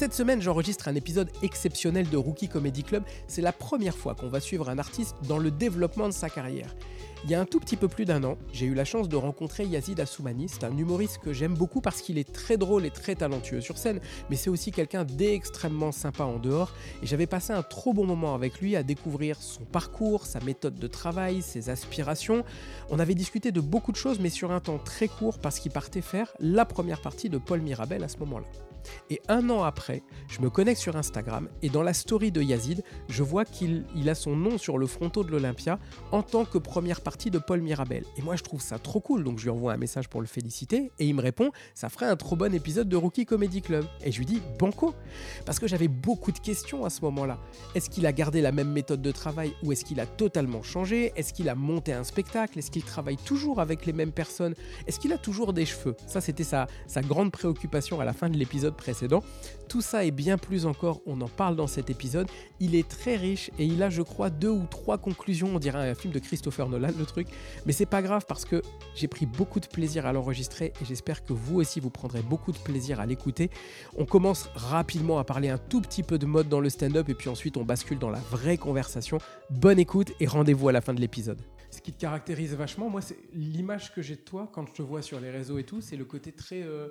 Cette semaine, j'enregistre un épisode exceptionnel de Rookie Comedy Club. C'est la première fois qu'on va suivre un artiste dans le développement de sa carrière. Il y a un tout petit peu plus d'un an, j'ai eu la chance de rencontrer Yazid Assoumani. C'est un humoriste que j'aime beaucoup parce qu'il est très drôle et très talentueux sur scène, mais c'est aussi quelqu'un d'extrêmement sympa en dehors. Et j'avais passé un trop bon moment avec lui à découvrir son parcours, sa méthode de travail, ses aspirations. On avait discuté de beaucoup de choses, mais sur un temps très court parce qu'il partait faire la première partie de Paul Mirabel à ce moment-là. Et un an après, je me connecte sur Instagram et dans la story de Yazid, je vois qu'il il a son nom sur le fronton de l'Olympia en tant que première partie de Paul Mirabel. Et moi, je trouve ça trop cool, donc je lui envoie un message pour le féliciter et il me répond Ça ferait un trop bon épisode de Rookie Comedy Club. Et je lui dis Banco Parce que j'avais beaucoup de questions à ce moment-là. Est-ce qu'il a gardé la même méthode de travail ou est-ce qu'il a totalement changé? Est-ce qu'il a monté un spectacle? Est-ce qu'il travaille toujours avec les mêmes personnes? Est-ce qu'il a toujours des cheveux? Ça, c'était sa grande préoccupation à la fin de l'épisode précédent. Tout ça et bien plus encore, on en parle dans cet épisode. Il est très riche et il a, je crois, deux ou trois conclusions. On dirait un film de Christopher Nolan, le truc. Mais c'est pas grave parce que j'ai pris beaucoup de plaisir à l'enregistrer et j'espère que vous aussi vous prendrez beaucoup de plaisir à l'écouter. On commence rapidement à parler un tout petit peu de mode dans le stand-up et puis ensuite on bascule dans la vraie conversation. Bonne écoute et rendez-vous à la fin de l'épisode. Ce qui te caractérise vachement, moi, c'est l'image que j'ai de toi quand je te vois sur les réseaux et tout, c'est le côté très. euh,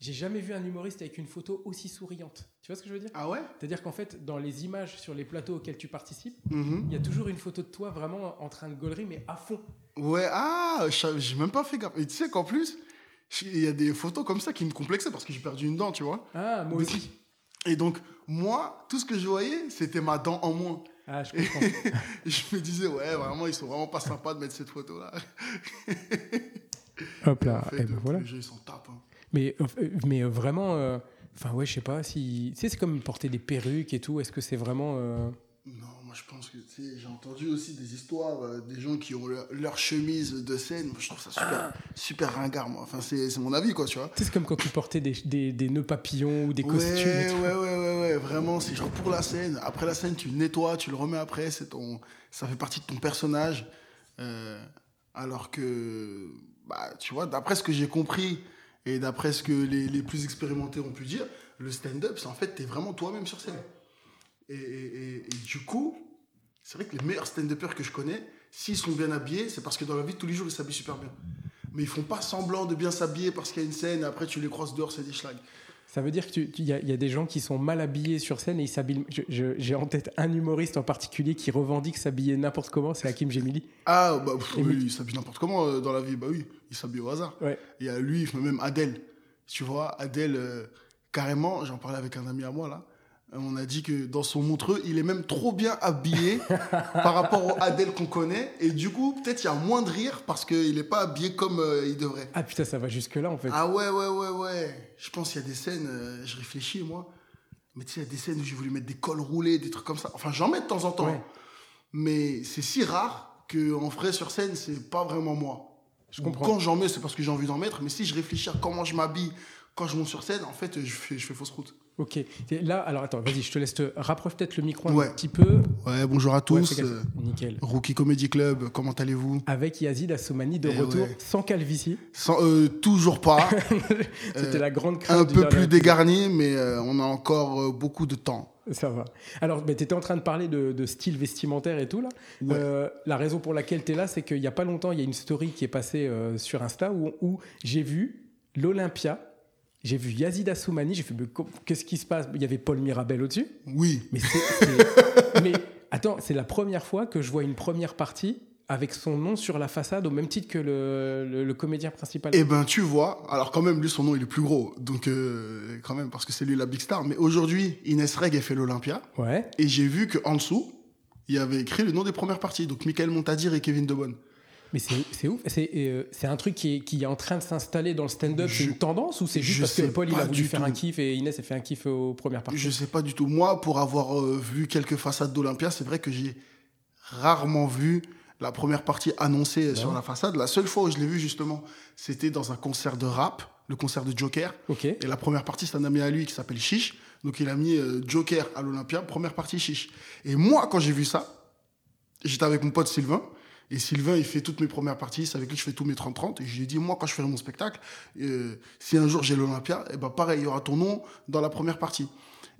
J'ai jamais vu un humoriste avec une photo aussi souriante. Tu vois ce que je veux dire? Ah ouais? C'est-à-dire qu'en fait, dans les images sur les plateaux auxquels tu participes, Mhm. il y a toujours une photo de toi vraiment en train de gaulerie, mais à fond. Ouais, ah, j'ai même pas fait gaffe. Et tu sais qu'en plus, il y a des photos comme ça qui me complexaient parce que j'ai perdu une dent, tu vois. Ah, moi aussi. Et donc, moi, tout ce que je voyais, c'était ma dent en moins. Ah, je comprends. Et je me disais, ouais, vraiment, ils sont vraiment pas sympas de mettre cette photo-là. Hop là, En fait, et ben voilà. Les gens, ils s'en tapent. Mais, euh, mais euh, vraiment, euh, enfin ouais, je sais pas si. Tu sais, c'est comme porter des perruques et tout. Est-ce que c'est vraiment. euh, Non, moi, je pense que, tu sais, j'ai entendu aussi des histoires, euh, des gens qui ont leur, leur chemise de scène. Moi, je trouve ça super, super ringard, moi. Enfin, c'est mon avis, quoi, tu vois. Tu sais, c'est comme quand tu portais des, des, des nœuds papillons ou des costumes. Ouais, et tout. ouais, ouais, ouais, ouais, vraiment, c'est genre pour la scène. Après la scène, tu le nettoies, tu le remets après, c'est ton, ça fait partie de ton personnage. Euh, alors que, bah, tu vois, d'après ce que j'ai compris et d'après ce que les, plus expérimentés ont pu dire, le stand-up, c'est en fait, t'es vraiment toi-même sur scène. Et, du coup, c'est vrai que les meilleurs stand-uppers que je connais, s'ils sont bien habillés, c'est parce que dans la vie tous les jours, ils s'habillent super bien. Mais ils font pas semblant de bien s'habiller parce qu'il y a une scène et après tu les croises dehors, c'est des schlags. Ça veut dire qu'il y, y a des gens qui sont mal habillés sur scène et ils s'habillent. J'ai en tête un humoriste en particulier qui revendique s'habiller n'importe comment, c'est Hakim Gemili. Ah, bah, pff, Et oui, il s'habille n'importe comment euh, dans la vie. Bah oui, il s'habille au hasard. Ouais. Il y a lui, même Adèle. Tu vois, Adèle, euh, carrément, j'en parlais avec un ami à moi là. On a dit que dans son montreux, il est même trop bien habillé par rapport au Adèle qu'on connaît. Et du coup, peut-être il y a moins de rire parce qu'il n'est pas habillé comme euh, il devrait. Ah putain, ça va jusque-là en fait. Ah ouais, ouais, ouais, ouais. Je pense qu'il y a des scènes, euh, je réfléchis moi. Mais tu sais, il y a des scènes où j'ai voulu mettre des cols roulés, des trucs comme ça. Enfin, j'en mets de temps en temps. Ouais. Mais c'est si rare qu'en vrai, sur scène, c'est pas vraiment moi. Je comprends. Quand j'en mets, c'est parce que j'ai envie d'en mettre. Mais si je réfléchis à comment je m'habille quand je monte sur scène, en fait, je fais, je fais fausse route. Ok. Là, alors attends, vas-y, je te laisse te rapproche peut-être le micro un petit peu. Ouais, bonjour à tous. euh, Nickel. Rookie Comedy Club, comment allez-vous? Avec Yazid Assoumani de Eh retour ouais. sans calvitie. Sans- euh, Toujours pas. C'était Euh, la grande crainte. un peu plus dégarni, mais euh, on a encore beaucoup de temps. Ça va. Alors, tu étais en train de parler de, de style vestimentaire et tout, là. Ouais. Euh, la raison pour laquelle tu es là, c'est qu'il n'y a pas longtemps, il y a une story qui est passée euh, sur Insta où, où j'ai vu l'Olympia, j'ai vu Yazid Assoumani, j'ai fait, qu'est-ce qui se passe? Il y avait Paul Mirabel au-dessus. Oui. Mais attends, c'est la première fois que je vois une première partie avec son nom sur la façade au même titre que le, le- le comédien principal. Eh ben, tu vois, alors quand même, lui, son nom, il est plus gros. Donc, euh, quand même, parce que c'est lui la big star. Mais aujourd'hui, Inès Reg a fait l'Olympia. Ouais. Et j'ai vu qu'en dessous, il y avait écrit le nom des premières parties. Donc, Michael Montadir et Kevin Debonne. Mais c'est ouf. C'est euh, c'est un truc qui est, qui est en train de s'installer dans le stand-up. C'est une tendance ou c'est juste parce que Paul il a voulu faire tout. un kiff et Inès a fait un kiff aux premières parties Je sais pas du tout. Moi, pour avoir euh, vu quelques façades d'Olympia, c'est vrai que j'ai rarement vu la première partie annoncée sur la façade. La seule fois où je l'ai vu, justement, c'était dans un concert de rap, le concert de Joker. Ok. Et la première partie, c'est un ami à lui qui s'appelle Chiche. Donc il a mis euh, Joker à l'Olympia, première partie Chiche. Et moi, quand j'ai vu ça, j'étais avec mon pote Sylvain. Et Sylvain, il fait toutes mes premières parties, c'est avec lui que je fais tous mes 30-30. Et je lui ai dit, moi, quand je ferai mon spectacle, euh, si un jour j'ai l'Olympia, et ben pareil, il y aura ton nom dans la première partie.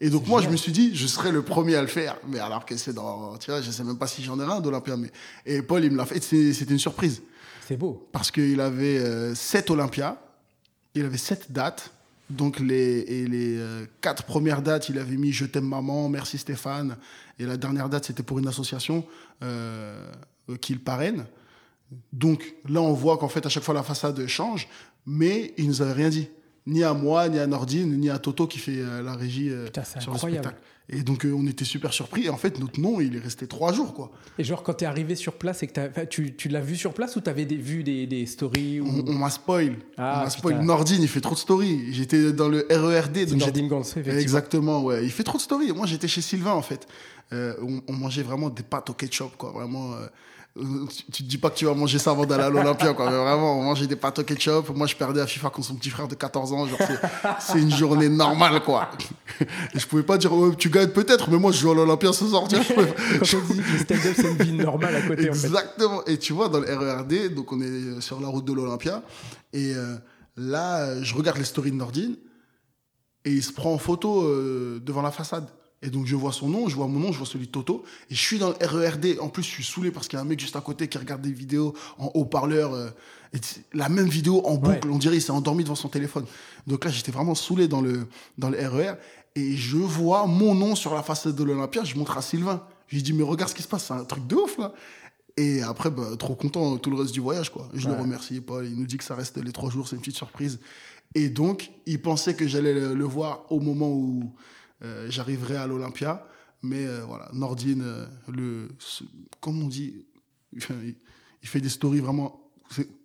Et donc moi, je me suis dit, je serai le premier à le faire. Mais alors que c'est dans, tu vois, je sais même pas si j'en ai un d'Olympia. Mais... Et Paul, il me l'a fait. C'était une surprise. C'est beau. Parce qu'il avait euh, sept Olympia, il avait sept dates. Donc les, et les euh, quatre premières dates, il avait mis Je t'aime maman, merci Stéphane. Et la dernière date, c'était pour une association euh, qu'il parraine. Donc là, on voit qu'en fait, à chaque fois, la façade change, mais il nous avait rien dit. Ni à moi, ni à Nordine, ni à Toto qui fait euh, la régie euh, Putain, sur le spectacle. Et donc, euh, on était super surpris. Et en fait, notre nom, il est resté trois jours, quoi. Et genre, quand t'es arrivé sur place, et que tu, tu l'as vu sur place ou t'avais des, vu des, des stories ou... On, on m'a spoil. Ah, on m'a spoil. putain. Nordine, il fait trop de stories. J'étais dans le RERD. Donc j'étais- Nadine Gans, effectivement. Exactement, ouais. Il fait trop de stories. Moi, j'étais chez Sylvain, en fait. Euh, on, on mangeait vraiment des pâtes au ketchup, quoi. Vraiment. euh, tu, tu te dis pas que tu vas manger ça avant d'aller à l'Olympia, quoi. Mais vraiment, on mangeait des pâtes au ketchup. Moi, je perdais à FIFA contre son petit frère de 14 ans. Genre, c'est- une journée normale, quoi. Et je pouvais pas dire, oh, tu gagnes peut-être, mais moi, je joue à l'Olympia ce soir. tu vois, je Quand on dit que le stand-up, c'est une vie normale à côté, en fait. Exactement. Et tu vois, dans le RERD, donc on est sur la route de l'Olympia, et euh, là, je regarde les stories de Nordine, et il se prend en photo devant la façade. Et donc je vois son nom, je vois mon nom, je vois celui de Toto, et je suis dans le RERD. En plus, je suis saoulé parce qu'il y a un mec juste à côté qui regarde des vidéos en haut-parleur, euh, et la même vidéo en boucle. On dirait il s'est endormi devant son téléphone. Donc là, j'étais vraiment saoulé dans le, dans le RER, et je vois mon nom sur la façade de l'Olympia. Je montre à Sylvain. Je lui dis, mais regarde ce qui se passe, c'est un truc de ouf là. Et après, bah, trop content tout le reste du voyage, quoi. Je le Ouais. remercie, Paul. Il nous dit que ça reste les trois jours, c'est une petite surprise. Et donc, il pensait que j'allais le, le voir au moment où euh, j'arriverai à l'Olympia. Mais euh, voilà, Nordine, euh, le, comme on dit, il, fait des stories vraiment.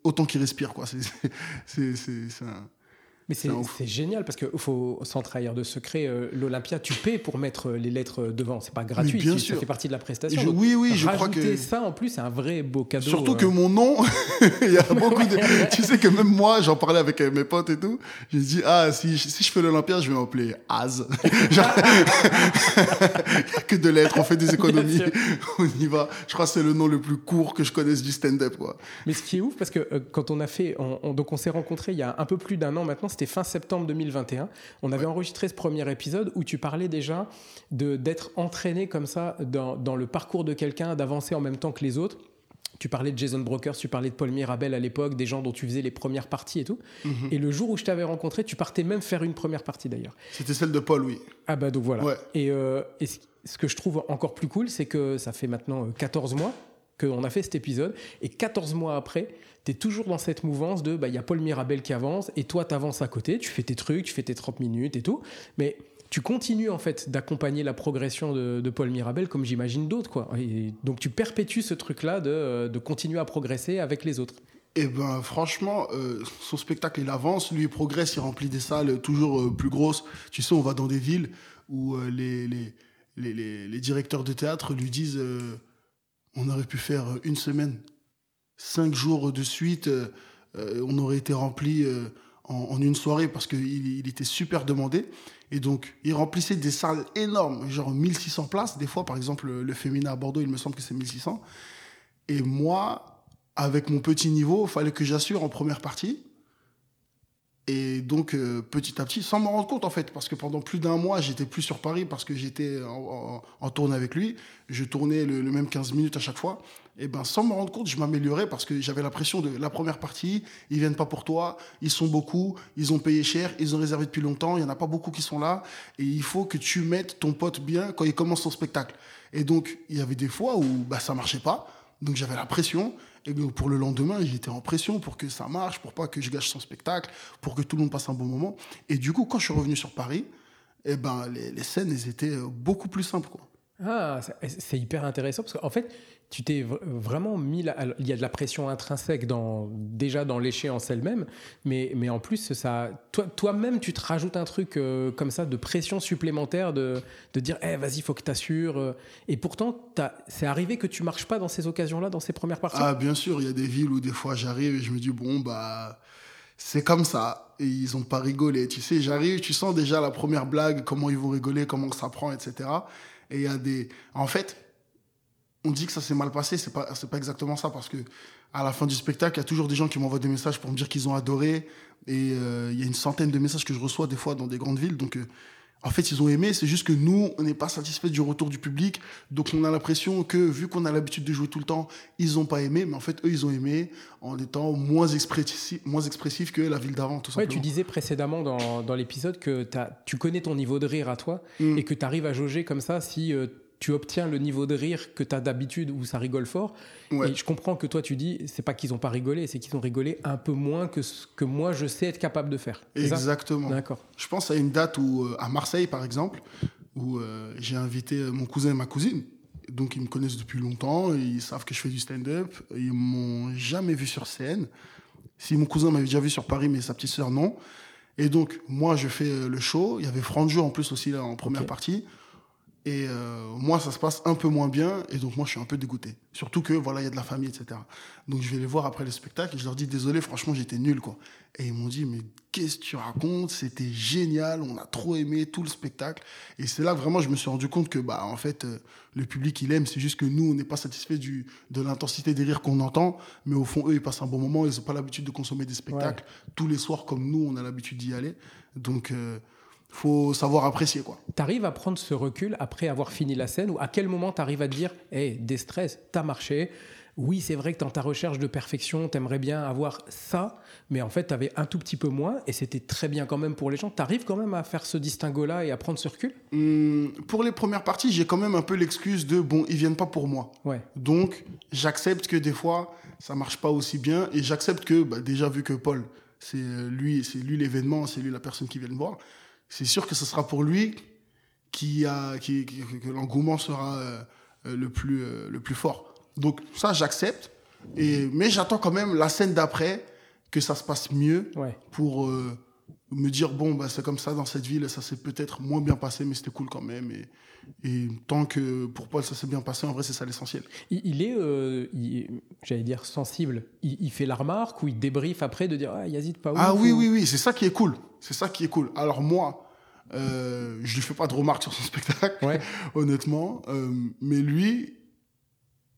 Autant qu'il respire, quoi. C'est un. Mais c'est génial parce qu'il faut, sans trahir de secret, euh, l'Olympia, tu paies pour mettre les lettres devant. C'est pas gratuit, bien sûr. ça fait partie de la prestation. Je- Donc, oui, oui, je crois que. ça, en plus, c'est un vrai beau cadeau. Surtout euh. que mon nom, il y a beaucoup de. tu sais que même moi, j'en parlais avec euh, mes potes et tout. J'ai dit, ah, si, si je fais l'Olympia, je vais m'appeler Az. Genre, il y a que de lettres, on fait des économies. On y va. Je crois que c'est le nom le plus court que je connaisse du stand-up. Mais ce qui est ouf, parce que euh, quand on a fait, on, on- donc on s'est rencontrés il y a un peu plus d'un an maintenant, c'était fin septembre 2021. On avait enregistré ce premier épisode où tu parlais déjà de d'être entraîné comme ça dans, dans le parcours de quelqu'un, d'avancer en même temps que les autres. Tu parlais de Jason Brokers, tu parlais de Paul Mirabel à l'époque, des gens dont tu faisais les premières parties et tout. Et le jour où je t'avais rencontré, tu partais même faire une première partie d'ailleurs. C'était celle de Paul, oui. Ah bah donc voilà. Ouais. Et, euh, et ce, que je trouve encore plus cool, c'est que ça fait maintenant euh, 14 mois qu'on a fait cet épisode. Et 14 mois après, tu es toujours dans cette mouvance de, bah, il y a Paul Mirabel qui avance, et toi, tu avances à côté, tu fais tes trucs, tu fais tes 30 minutes et tout. Mais tu continues en fait d'accompagner la progression de, Paul Mirabel comme j'imagine d'autres. quoi. Et donc tu perpétues ce truc-là de, euh, de continuer à progresser avec les autres. Et ben franchement, euh, son spectacle il avance, lui il progresse, il remplit des salles toujours euh, plus grosses. Tu sais, on va dans des villes où les, directeurs de théâtre lui disent on aurait pu faire une semaine, cinq jours de suite, euh, euh, on aurait été rempli euh, en, une soirée parce qu'il il était super demandé. Et donc, il remplissait des salles énormes, genre 1600 places. Des fois, par exemple, le, le féminin à Bordeaux, il me semble que c'est 1600. Et moi, avec mon petit niveau, il fallait que j'assure en première partie. Et donc, euh, petit à petit, sans m'en rendre compte en fait, parce que pendant plus d'un mois, j'étais plus sur Paris parce que j'étais en, en, en tournée avec lui. Je tournais le, le même 15 minutes à chaque fois. Et ben, sans me rendre compte, je m'améliorais parce que j'avais l'impression de la première partie, ils viennent pas pour toi, ils sont beaucoup, ils ont payé cher, ils ont réservé depuis longtemps, il y en a pas beaucoup qui sont là. Et il faut que tu mettes ton pote bien quand il commence son spectacle. Et donc, il y avait des fois où bah, ça marchait pas. Donc j'avais la pression. Et pour le lendemain, j'étais en pression pour que ça marche, pour pas que je gâche son spectacle, pour que tout le monde passe un bon moment. Et du coup, quand je suis revenu sur Paris, eh ben, les, scènes, étaient beaucoup plus simples. Ah, c'est hyper intéressant parce qu'en fait, tu t'es vraiment mis. alors, il y a de la pression intrinsèque dans, déjà dans l'échéance elle-même, mais, mais en plus, ça, toi- toi-même, tu te rajoutes un truc euh, comme ça de pression supplémentaire de, de dire eh, vas-y, faut que tu assures. Et pourtant, c'est arrivé que tu marches pas dans ces occasions-là, dans ces premières parties? Ah, bien sûr, il y a des villes où des fois j'arrive et je me dis, bon, bah, c'est comme ça. Et ils ont pas rigolé. Tu sais, j'arrive, tu sens déjà la première blague, comment ils vont rigoler, comment ça prend, etc. Et il y a des. En fait, on dit que ça s'est mal passé, c'est pas c'est pas exactement ça parce que à la fin du spectacle, il y a toujours des gens qui m'envoient des messages pour me dire qu'ils ont adoré et euh, il y a une centaine de messages que je reçois des fois dans des grandes villes donc euh, en fait, ils ont aimé, c'est juste que nous, on n'est pas satisfait du retour du public. Donc, on a l'impression que, vu qu'on a l'habitude de jouer tout le temps, ils n'ont pas aimé. Mais en fait, eux, ils ont aimé en étant moins expressifs, moins expressifs que la ville d'avant, tout Ouais, simplement. tu disais précédemment dans, dans l'épisode que tu connais ton niveau de rire à toi Mm. et que tu arrives à jauger comme ça si euh, tu obtiens le niveau de rire que tu as d'habitude où ça rigole fort. Ouais. Et je comprends que toi tu dis, c'est pas qu'ils ont pas rigolé, c'est qu'ils ont rigolé un peu moins que ce que moi je sais être capable de faire. Exactement. D'accord. Je pense à une date où, euh, à Marseille, par exemple, où euh, j'ai invité euh, mon cousin et ma cousine. Donc, ils me connaissent depuis longtemps, ils savent que je fais du stand-up. Ils m'ont jamais vu sur scène. Si mon cousin m'avait déjà vu sur Paris, mais sa petite sœur, non. Et donc, moi, je fais le show. Il y avait Franjo en plus aussi là, en première partie. Et euh, moi, ça se passe un peu moins bien. Et donc, moi, je suis un peu dégoûté. Surtout que, voilà, il y a de la famille, etc. Donc, je vais les voir après le spectacle et je leur dis, désolé, franchement, j'étais nul, quoi. Et ils m'ont dit, mais qu'est-ce que tu racontes? C'était génial, on a trop aimé tout le spectacle. Et c'est là vraiment, je me suis rendu compte que, bah, en fait, euh, le public, il aime. C'est juste que nous, on n'est pas satisfait du, de l'intensité des rires qu'on entend. Mais au fond, eux, ils passent un bon moment. Ils n'ont pas l'habitude de consommer des spectacles tous les soirs comme nous, on a l'habitude d'y aller. Donc, euh, faut savoir apprécier, quoi. Tu arrives à prendre ce recul après avoir fini la scène ou à quel moment tu arrives à te dire, hé, des stress, t'as marché. Oui, c'est vrai que dans ta recherche de perfection, t'aimerais bien avoir ça, mais en fait, t'avais un tout petit peu moins et c'était très bien quand même pour les gens. T'arrives quand même à faire ce distinguo-là et à prendre ce recul? Hum, pour les premières parties, j'ai quand même un peu l'excuse de, bon, ils viennent pas pour moi. Ouais. Donc, j'accepte que des fois, ça marche pas aussi bien. Et j'accepte que, bah, déjà, vu que Paul, c'est euh, lui, c'est lui l'événement, c'est lui la personne qui vient me voir, c'est sûr que ce sera pour lui qui a, qui, qui- que l'engouement sera euh, le, plus, euh, le plus fort. Donc, ça, j'accepte. Et, mais j'attends quand même la scène d'après que ça se passe mieux Ouais. pour euh, me dire bon bah c'est comme ça dans cette ville ça s'est peut-être moins bien passé mais c'était cool quand même et, et tant que pour Paul ça s'est bien passé en vrai c'est ça l'essentiel Il, il est, euh, j'allais dire, sensible. Il, il fait la remarque ou il débriefe après de dire, ah, Yazid, pas ouf. ah oui ou- oui oui c'est ça qui est cool c'est ça qui est cool alors moi euh, je lui fais pas de remarques sur son spectacle Ouais. honnêtement Euh, mais lui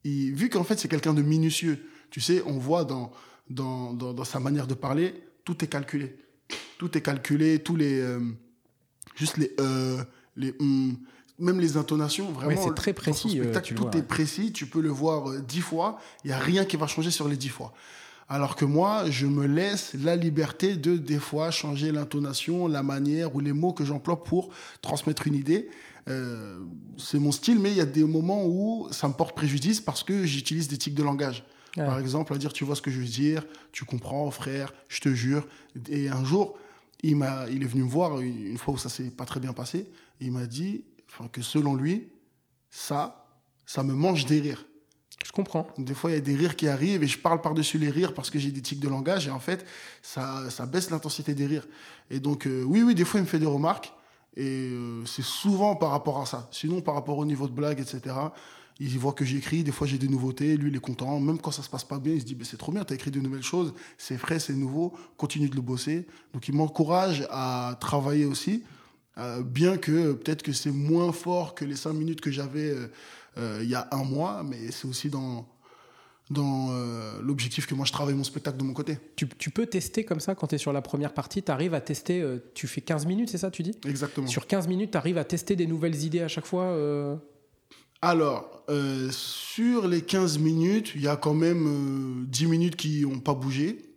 il- vu qu'en fait c'est quelqu'un de minutieux tu sais on voit dans dans, dans dans sa manière de parler tout est calculé tout est calculé tous les euh, juste les euh, les hum, même les intonations vraiment Ouais, c'est très précis, euh, spectacle, tout vois, est précis tu peux le voir dix fois il y a rien qui va changer sur les dix fois alors que moi, je me laisse la liberté de, des fois, changer l'intonation, la manière ou les mots que j'emploie pour transmettre une idée. Euh, c'est mon style, mais il y a des moments où ça me porte préjudice parce que j'utilise des tics de langage. Ouais. Par exemple, à dire, tu vois ce que je veux dire, tu comprends, frère, je te jure. Et un jour, il, m'a, il est venu me voir une, fois où ça s'est pas très bien passé. il m'a dit que selon lui, ça, ça me mange des rires. Je comprends. Des fois, il y a des rires qui arrivent et je parle par-dessus les rires parce que j'ai des tics de langage et en fait, ça, ça baisse l'intensité des rires. Et donc, euh, oui, oui, des fois, il me fait des remarques et euh, c'est souvent par rapport à ça. Sinon, par rapport au niveau de blague, etc., il voit que j'écris, des fois j'ai des nouveautés, lui il est content, même quand ça se passe pas bien, il se dit bah, c'est trop bien, tu as écrit de nouvelles choses, c'est frais, c'est nouveau, continue de le bosser. Donc il m'encourage à travailler aussi, euh, bien que euh, peut-être que c'est moins fort que les cinq minutes que j'avais euh, euh, il y a un mois, mais c'est aussi dans, dans euh, l'objectif que moi je travaille mon spectacle de mon côté. Tu, tu peux tester comme ça quand tu es sur la première partie, tu arrives à tester, euh, tu fais 15 minutes, c'est ça tu dis? Exactement. Sur 15 minutes, tu arrives à tester des nouvelles idées à chaque fois euh, Alors, euh, sur les 15 minutes, il y a quand même euh, 10 minutes qui n'ont pas bougé.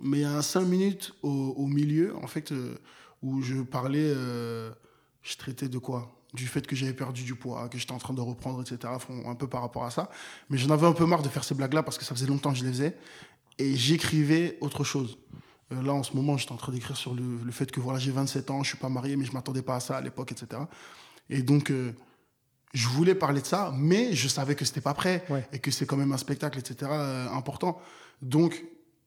Mais il y a un 5 minutes au, milieu, en fait, euh, où je parlais, euh, je traitais de quoi? Du fait que j'avais perdu du poids, que j'étais en train de reprendre, etc. Un peu par rapport à ça. Mais j'en avais un peu marre de faire ces blagues-là parce que ça faisait longtemps que je les faisais. Et j'écrivais autre chose. Euh, là, en ce moment, j'étais en train d'écrire sur le, le fait que voilà, j'ai 27 ans, je suis pas marié, mais je m'attendais pas à ça à l'époque, etc. Et donc, euh, je voulais parler de ça, mais je savais que c'était pas prêt Ouais. et que c'est quand même un spectacle, etc. euh, important. Donc,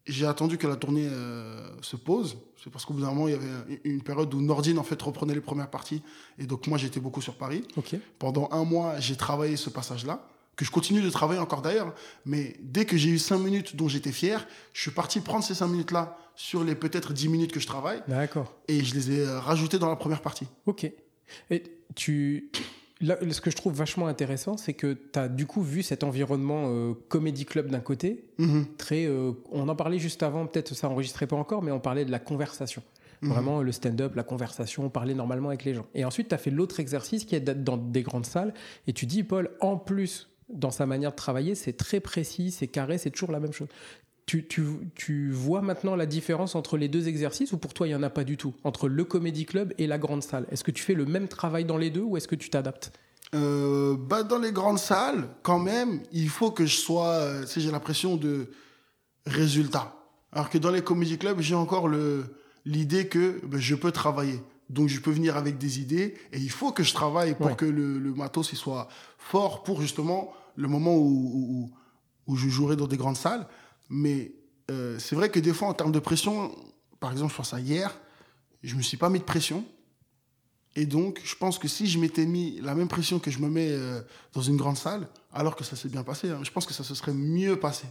j'ai attendu que la tournée euh, se pose. C'est parce qu'au bout d'un moment, il y avait une période où Nordine en fait reprenait les premières parties, et donc moi j'étais beaucoup sur Paris. Pendant un mois, j'ai travaillé ce passage-là, que je continue de travailler encore d'ailleurs, mais dès que j'ai eu cinq minutes dont j'étais fier, je suis parti prendre ces cinq minutes-là sur les peut-être 10 minutes que je travaille, D'accord. et je les ai euh, rajoutées dans la première partie. Ok. Et tu. Là, ce que je trouve vachement intéressant, c'est que tu as du coup vu cet environnement euh, comédie club d'un côté, Mhm. très, euh, on en parlait juste avant, peut-être ça enregistrait pas encore, mais on parlait de la conversation. Mhm. Vraiment le stand-up, la conversation, parler normalement avec les gens. Et ensuite, tu as fait l'autre exercice qui est d'être dans des grandes salles. Et tu dis, Paul, en plus, dans sa manière de travailler, c'est très précis, c'est carré, c'est toujours la même chose. Tu, tu, tu vois maintenant la différence entre les deux exercices ou pour toi, il n'y en a pas du tout? Entre le comédie club et la grande salle Est-ce que tu fais le même travail dans les deux ou est-ce que tu t'adaptes? Euh, bah, dans les grandes salles, quand même, il faut que je sois. euh, sais, j'ai l'impression de résultat. Alors que dans les comédie clubs, j'ai encore le l'idée que ben, je peux travailler. Donc, je peux venir avec des idées et il faut que je travaille pour Ouais. que le, le matos il soit fort pour justement le moment où, où, où- où je jouerai dans des grandes salles. Mais euh, c'est vrai que des fois, en termes de pression, par exemple, je pense à hier, je me suis pas mis de pression. Et donc, je pense que si je m'étais mis la même pression que je me mets euh, dans une grande salle, alors que ça s'est bien passé, hein, je pense que ça se serait mieux passé.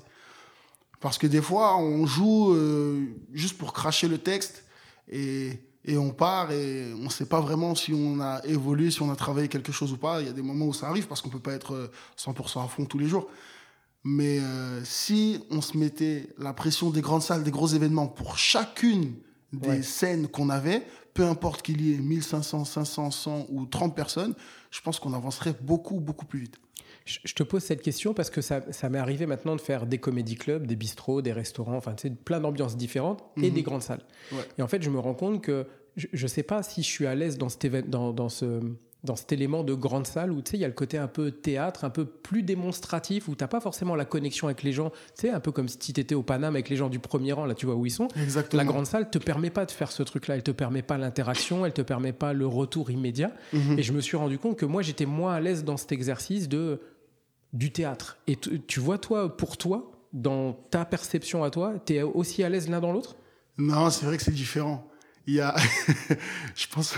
Parce que des fois, on joue euh, juste pour cracher le texte et, et on part et on ne sait pas vraiment si on a évolué, si on a travaillé quelque chose ou pas. Il y a des moments où ça arrive parce qu'on ne peut pas être euh, 100% à fond tous les jours. Mais euh, si on se mettait la pression des grandes salles, des gros événements pour chacune des Ouais. scènes qu'on avait, peu importe qu'il y ait 1500, 500, 100 ou 30 personnes, je pense qu'on avancerait beaucoup, beaucoup plus vite. Je te pose cette question parce que ça, ça m'est arrivé maintenant de faire des comédie clubs, des bistrots, des restaurants, enfin, tu sais, plein d'ambiances différentes et Mhm. des grandes salles. Ouais. Et en fait, je me rends compte que je ne sais pas si je suis à l'aise dans, cet dans, dans, ce, dans cet élément de grande salle où tu sais, il y a le côté un peu théâtre, un peu plus démonstratif, où tu n'as pas forcément la connexion avec les gens. Tu sais, un peu comme si tu étais au Paname avec les gens du premier rang, là, tu vois où ils sont. Exactement. La grande salle te permet pas de faire ce truc-là. Elle te permet pas l'interaction, elle te permet pas le retour immédiat. Mhm. Et je me suis rendu compte que moi, j'étais moins à l'aise dans cet exercice de du théâtre. Et tu tu vois, toi, pour toi, dans ta perception à toi, tu es aussi à l'aise l'un dans l'autre? Non, c'est vrai que c'est différent. Il y a, je pense,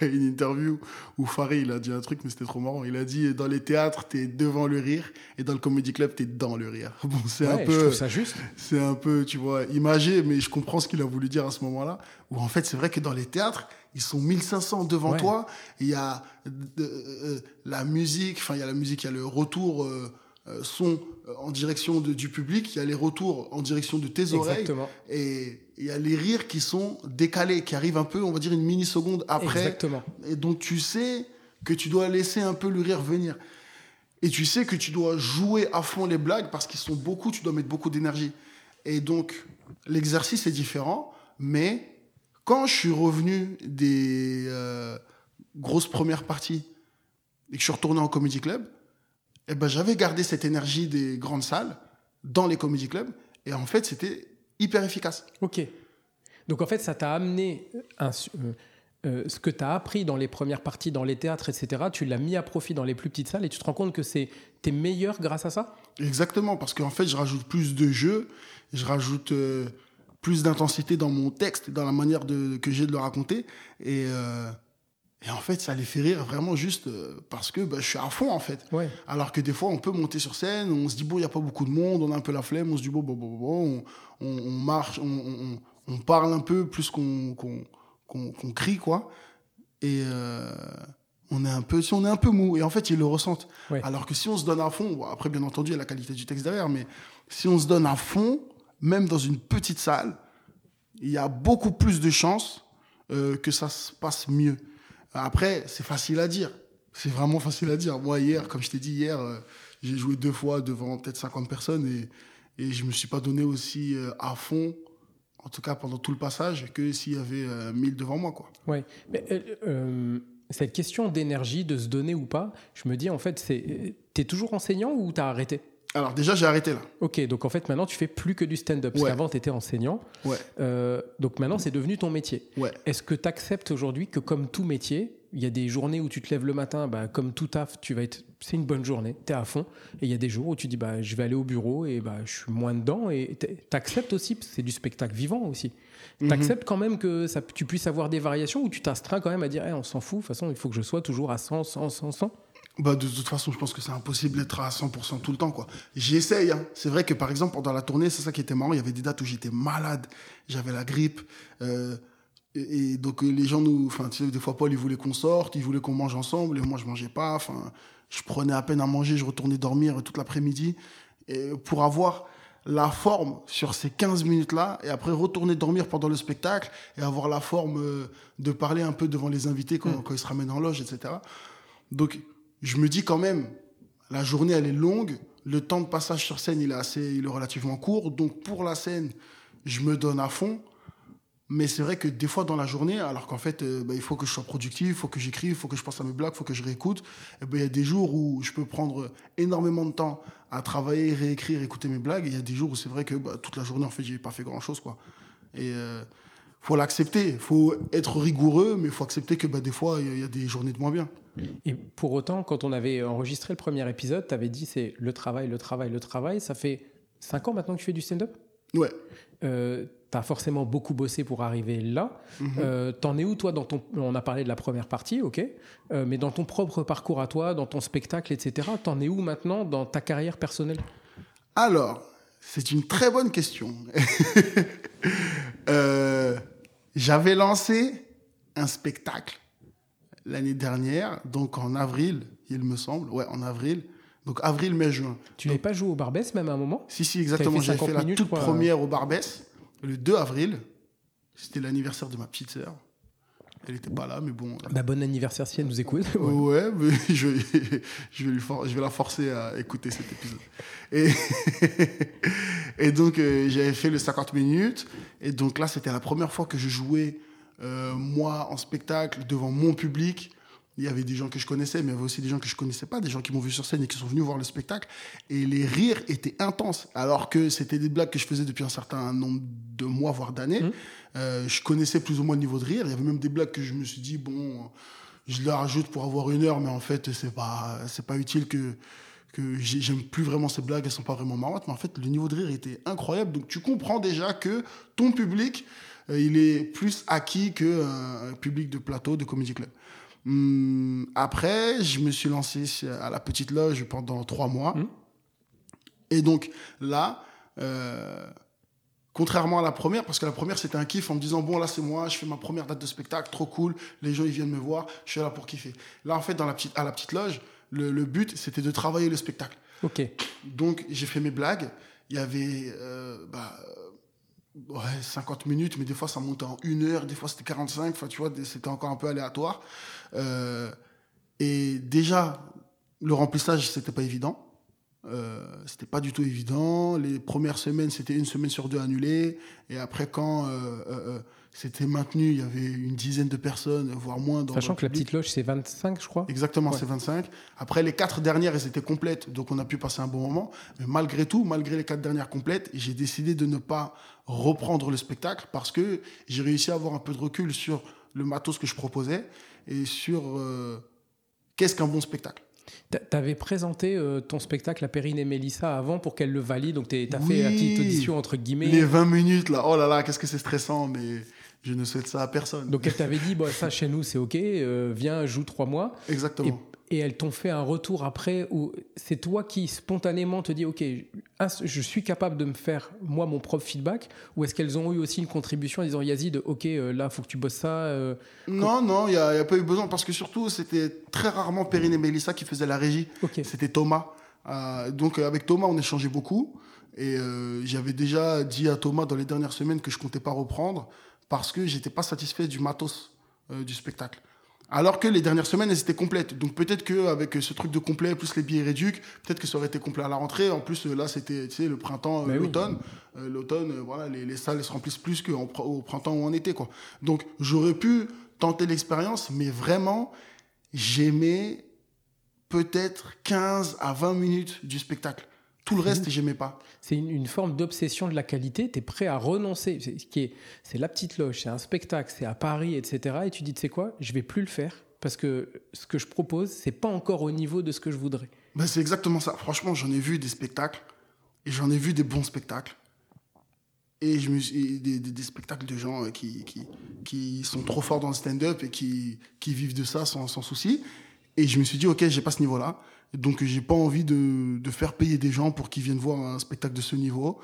à une interview où Farid, il a dit un truc, mais c'était trop marrant. Il a dit, dans les théâtres, t'es devant le rire, et dans le comedy club, t'es dans le rire. Bon, c'est un Je peu, trouve ça juste. c'est un peu, tu vois, imagé, mais je comprends ce qu'il a voulu dire à ce moment-là. Où en fait, c'est vrai que dans les théâtres, ils sont 1500 devant Ouais. toi. Il y a euh, la musique, enfin, il y a la musique, il y a le retour euh, euh, son euh, en direction de- du public, il y a les retours en direction de tes oreilles. Exactement. Et il y a les rires qui sont décalés, qui arrivent un peu, on va dire, une milliseconde après. Exactement. Et donc, tu sais que tu dois laisser un peu le rire venir. Et tu sais que tu dois jouer à fond les blagues parce qu'ils sont beaucoup, tu dois mettre beaucoup d'énergie. Et donc, l'exercice est différent, mais quand je suis revenu des euh, grosses premières parties et que je suis retourné en comedy club, eh ben, j'avais gardé cette énergie des grandes salles dans les comedy clubs. Et en fait, c'était hyper efficace. Ok. Donc en fait, ça t'a amené un euh, euh, ce que tu as appris dans les premières parties, dans les théâtres, etc. Tu l'as mis à profit dans les plus petites salles et tu te rends compte que c'est t'es meilleur grâce à ça? Exactement, parce qu'en fait, je rajoute plus de jeu, je rajoute euh, plus d'intensité dans mon texte, dans la manière de, que j'ai de le raconter. Et, et en fait, ça les fait rire vraiment juste euh, parce que bah, je suis à fond, en fait. Ouais. Alors que des fois, on peut monter sur scène, on se dit, bon, il n'y a pas beaucoup de monde, on a un peu la flemme, on se dit, bon, bon, bon, bon, on, on- on marche, on, on- parle un peu plus qu'on qu'on- qu'on crie, quoi. Et euh, on, est un peu, si on est un peu mou. Et en fait, ils le ressentent. Ouais. Alors que si on se donne à fond, bon, après, bien entendu, il y a la qualité du texte derrière, mais si on se donne à fond, même dans une petite salle, il y a beaucoup plus de chances euh, que ça se passe mieux. Après, c'est facile à dire. C'est vraiment facile à dire. Moi, hier, comme je t'ai dit hier, euh, j'ai joué deux fois devant peut-être 50 personnes et, je me suis pas donné aussi euh, à fond, en tout cas pendant tout le passage, que s'il y avait euh, 1000 devant moi. Quoi. Ouais. Mais, euh, cette question d'énergie, de se donner ou pas, je me dis en fait, c'est t'es toujours enseignant ou t'as arrêté? Alors déjà, j'ai arrêté là. Ok, donc en fait maintenant tu fais plus que du stand-up. Parce Ouais. qu'avant tu étais enseignant. Ouais, Euh, donc maintenant c'est devenu ton métier. ouais. Est-ce que tu acceptes aujourd'hui que comme tout métier, il y a des journées où tu te lèves le matin, bah, comme tout taf, tu vas être, c'est une bonne journée, tu es à fond. Et il y a des jours où tu dis, bah, je vais aller au bureau et bah, je suis moins dedans. Et tu acceptes aussi, c'est du spectacle vivant aussi. Mhm. Tu acceptes quand même que ça, tu puisses avoir des variations ou tu t'astreins quand même à dire, Eh, on s'en fout, de toute façon, il faut que je sois toujours à 100, 100, 100, 100. Bah, de toute façon, je pense que c'est impossible d'être à 100% tout le temps. quoi. J'essaye. Hein. C'est vrai que, par exemple, pendant la tournée, c'est ça qui était marrant. Il y avait des dates où j'étais malade. J'avais la grippe. Euh, et, donc les gens nous, enfin, tu sais, des fois Paul il voulait qu'on sorte, il voulait qu'on mange ensemble, et moi je mangeais pas. Enfin, je prenais à peine à manger, je retournais dormir toute l'après-midi, pour avoir la forme sur ces 15 minutes-là, et après retourner dormir pendant le spectacle, et avoir la forme euh, de parler un peu devant les invités quand, Mm. quand ils se ramènent en loge, etc. Donc je me dis quand même, la journée elle est longue, le temps de passage sur scène il est assez, il est relativement court, donc pour la scène, je me donne à fond. Mais c'est vrai que des fois dans la journée, alors qu'en fait, euh, bah, il faut que je sois productif, il faut que j'écrive, il faut que je pense à mes blagues, il faut que je réécoute, eh ben, il y a des jours où je peux prendre énormément de temps à travailler, réécrire, écouter mes blagues. Et il y a des jours où c'est vrai que bah, toute la journée, en fait, j'ai pas fait grand-chose. euh, faut l'accepter. faut être rigoureux, mais il faut accepter que bah, des fois, il y a- il y, a des journées de moins bien. Et pour autant, quand on avait enregistré le premier épisode, tu avais dit c'est le travail, le travail, le travail. Ça fait 5 ans maintenant que tu fais du stand-up? Ouais. euh, T'as forcément beaucoup bossé pour arriver là. Mhm. Euh, T'en es où toi dans ton On a parlé de la première partie, ok. Euh, mais dans ton propre parcours à toi, dans ton spectacle, etc. T'en es où maintenant dans ta carrière personnelle? Alors, c'est une très bonne question. Euh, J'avais lancé un spectacle l'année dernière, donc en avril, il me semble. Ouais, en avril. Donc avril, mai, juin. Tu n'avais pas joué au Barbès même à un moment? Si, si, exactement. J'avais 50 fait la minutes, toute première au Barbès, le 2 avril. C'était l'anniversaire de ma petite sœur. Elle n'était pas là, mais bon. bah, Bon anniversaire si elle nous écoute. Ouais. Ouais, mais je, vais- je, vais lui for- je vais la forcer à écouter cet épisode. Et, et donc, euh, j'avais fait le 50 minutes. Et donc là, c'était la première fois que je jouais, euh, moi, en spectacle, devant mon public. Il y avait des gens que je connaissais, mais il y avait aussi des gens que je connaissais pas, des gens qui m'ont vu sur scène et qui sont venus voir le spectacle. Et les rires étaient intenses, alors que c'était des blagues que je faisais depuis un certain nombre de mois, voire d'années. Mhm. Euh, je connaissais plus ou moins le niveau de rire. Il y avait même des blagues que je me suis dit, bon, je les rajoute pour avoir une heure, mais en fait, c'est pas, c'est pas utile que, que j'ai- j'aime plus vraiment ces blagues, elles sont pas vraiment marrantes, mais en fait, le niveau de rire était incroyable. Donc, tu comprends déjà que ton public, euh, il est plus acquis qu'un public de plateau, de comédie club. Hum, après, je me suis lancé à la petite loge pendant trois mois. Mhm. Et donc, là, euh, contrairement à la première, parce que la première c'était un kiff en me disant bon là c'est moi, je fais ma première date de spectacle, trop cool, les gens ils viennent me voir, je suis là pour kiffer. Là en fait dans la petite, à la petite loge, le, le but c'était de travailler le spectacle. Ok. Donc j'ai fait mes blagues, il y avait euh, bah, euh, ouais, 50 minutes, mais des fois ça montait en une heure, des fois c'était 45, enfin tu vois, c'était encore un peu aléatoire. Euh, et déjà, le remplissage c'était pas évident. Euh, c'était pas du tout évident. Les premières semaines, c'était une semaine sur deux annulée. Et après, quand euh, euh, c'était maintenu, il y avait une dizaine de personnes, voire moins. Dans Sachant que la petite loge, c'est 25, je crois. Exactement, Ouais. c'est 25. Après, les quatre dernières, elles étaient complètes, donc on a pu passer un bon moment. Mais malgré tout, malgré les quatre dernières complètes, j'ai décidé de ne pas reprendre le spectacle parce que j'ai réussi à avoir un peu de recul sur le matos que je proposais et sur euh, qu'est-ce qu'un bon spectacle? T'a- T'avais présenté euh, ton spectacle à Perrine et Mélissa avant pour qu'elles le valident, donc t'es- t'as Oui. fait la petite audition entre guillemets. Les 20 minutes, là, oh là là, qu'est-ce que c'est stressant, mais je ne souhaite ça à personne. Donc elles t'avaient dit, bon, ça chez nous c'est ok, euh, viens, joue trois mois. Exactement. et elles t'ont fait un retour après où c'est toi qui spontanément te dis, ok, un, je suis capable de me faire moi mon propre feedback, ou est-ce qu'elles ont eu aussi une contribution en disant, Yazid, ok, euh, là faut que tu bosses ça. euh, Non, non, il n'y a, pas eu besoin parce que surtout, c'était très rarement Perrine et Mélissa qui faisaient la régie. C'était Thomas. Euh, donc avec Thomas, on échangeait beaucoup. Et euh, j'avais déjà dit à Thomas dans les dernières semaines que je comptais pas reprendre parce que j'étais pas satisfait du matos du spectacle. Alors que les dernières semaines, elles étaient complètes. Donc peut-être qu'avec ce truc de complet, plus les billets réduits, peut-être que ça aurait été complet à la rentrée. En plus, là, c'était tu sais, le printemps, euh, Mais l'automne. Euh, l'automne, euh, voilà, les, les salles elles se remplissent plus qu'au au printemps ou en été. Quoi. Donc j'aurais pu tenter l'expérience, mais vraiment, j'aimais peut-être 15 à 20 minutes du spectacle. Tout le reste, j'aimais pas. C'est une, une forme d'obsession de la qualité. Tu es prêt à renoncer. C'est est- la petite loge, c'est un spectacle, c'est à Paris, etc. Et tu dis, tu sais quoi, je vais plus le faire parce que ce que je propose, c'est pas encore au niveau de ce que je voudrais. Ben, c'est exactement ça. Franchement, j'en ai vu des spectacles et j'en ai vu des bons spectacles. Et, je me et des, des- des spectacles de gens euh, qui, qui, qui sont trop forts dans le stand-up et qui, qui vivent de ça sans, sans souci. Et je me suis dit, OK, j'ai pas ce niveau-là. Donc, j'ai pas envie de, de faire payer des gens pour qu'ils viennent voir un spectacle de ce niveau.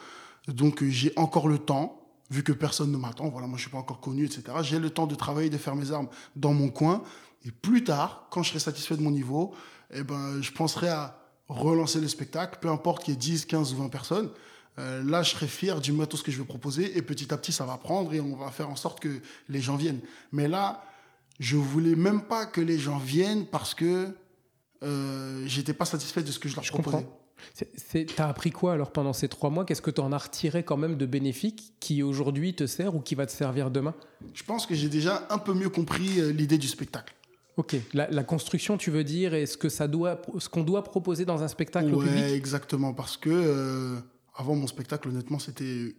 Donc, j'ai encore le temps. vu que personne ne m'attend, voilà, moi je suis pas encore connu, etc. J'ai le temps de travailler, de faire mes armes dans mon coin. Et plus tard, quand je serai satisfait de mon niveau, eh ben, je penserai à relancer le spectacle, peu importe qu'il y ait 10, 15 ou 20 personnes. Euh, là, je serai fier du matos que je vais proposer et petit à petit, ça va prendre et on va faire en sorte que les gens viennent. Mais là, je voulais même pas que les gens viennent parce que euh, j'étais pas satisfait de ce que je leur Je proposais. comprends. T'as appris quoi alors pendant ces trois mois? Qu'est-ce que tu en as retiré quand même de bénéfique qui aujourd'hui te sert ou qui va te servir demain? Je pense que j'ai déjà un peu mieux compris euh, l'idée du spectacle. Ok, la, la construction, tu veux dire, et ce que ça doit, ce qu'on doit proposer dans un spectacle au Ouais, public? exactement. Parce que euh, avant mon spectacle, honnêtement, c'était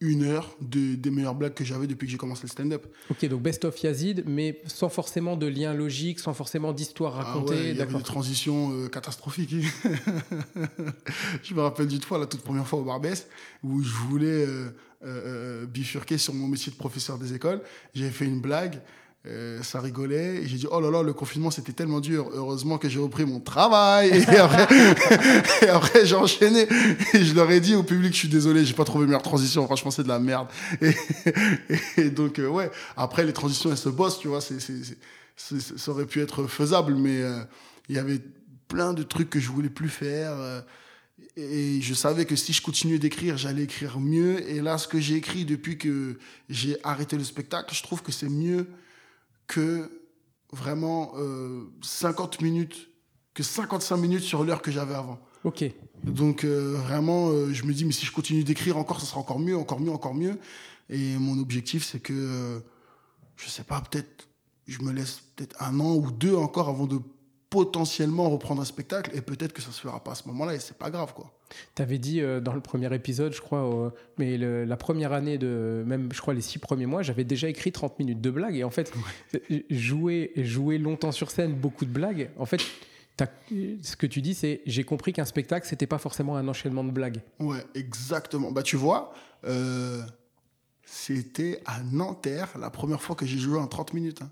une heure de, des meilleures blagues que j'avais depuis que j'ai commencé le stand-up. Ok, donc Best of Yazid, mais sans forcément de lien logique, sans forcément d'histoire Ah racontée. ouais, il y avait des transitions euh, catastrophiques. je me rappelle d'une fois, la toute première fois au Barbès, où je voulais euh, euh, euh, bifurquer sur mon métier de professeur des écoles. J'ai fait une blague, euh, ça rigolait, et j'ai dit, oh là là, le confinement c'était tellement dur, heureusement que j'ai repris mon travail. Et après, et après j'ai enchaîné, et je leur ai dit au public, je suis désolé, j'ai pas trouvé meilleure transition, franchement c'est de la merde. Et, donc, euh, ouais, après les transitions elles se bossent, tu vois, c'est, c'est- c'est- ça aurait pu être faisable, mais euh, il y avait plein de trucs que je voulais plus faire. euh, et je savais que si je continuais d'écrire, j'allais écrire mieux. Et là, ce que j'ai écrit depuis que j'ai arrêté le spectacle, je trouve que c'est mieux que vraiment euh, 50 minutes, que 55 minutes sur l'heure que j'avais avant. Ok, Donc euh, vraiment, euh, je me dis, mais si je continue d'écrire encore, ça sera encore mieux, encore mieux, encore mieux. Et mon objectif, c'est que, euh, je sais pas, peut-être, je me laisse peut-être un an ou deux encore avant de potentiellement reprendre un spectacle. Et peut-être que ça se fera pas à ce moment-là, et c'est pas grave, quoi. Tu avais dit euh, dans le premier épisode, je crois, euh, mais le- la première année de, même je crois les six premiers mois, j'avais déjà écrit 30 minutes de blagues. Et en fait, jouer, jouer longtemps sur scène, beaucoup de blagues, en fait, ce que tu dis, c'est j'ai compris qu'un spectacle, c'était pas forcément un enchaînement de blagues. Ouais, exactement. Bah, tu vois, euh, c'était à Nanterre la première fois que j'ai joué en 30 minutes. hein.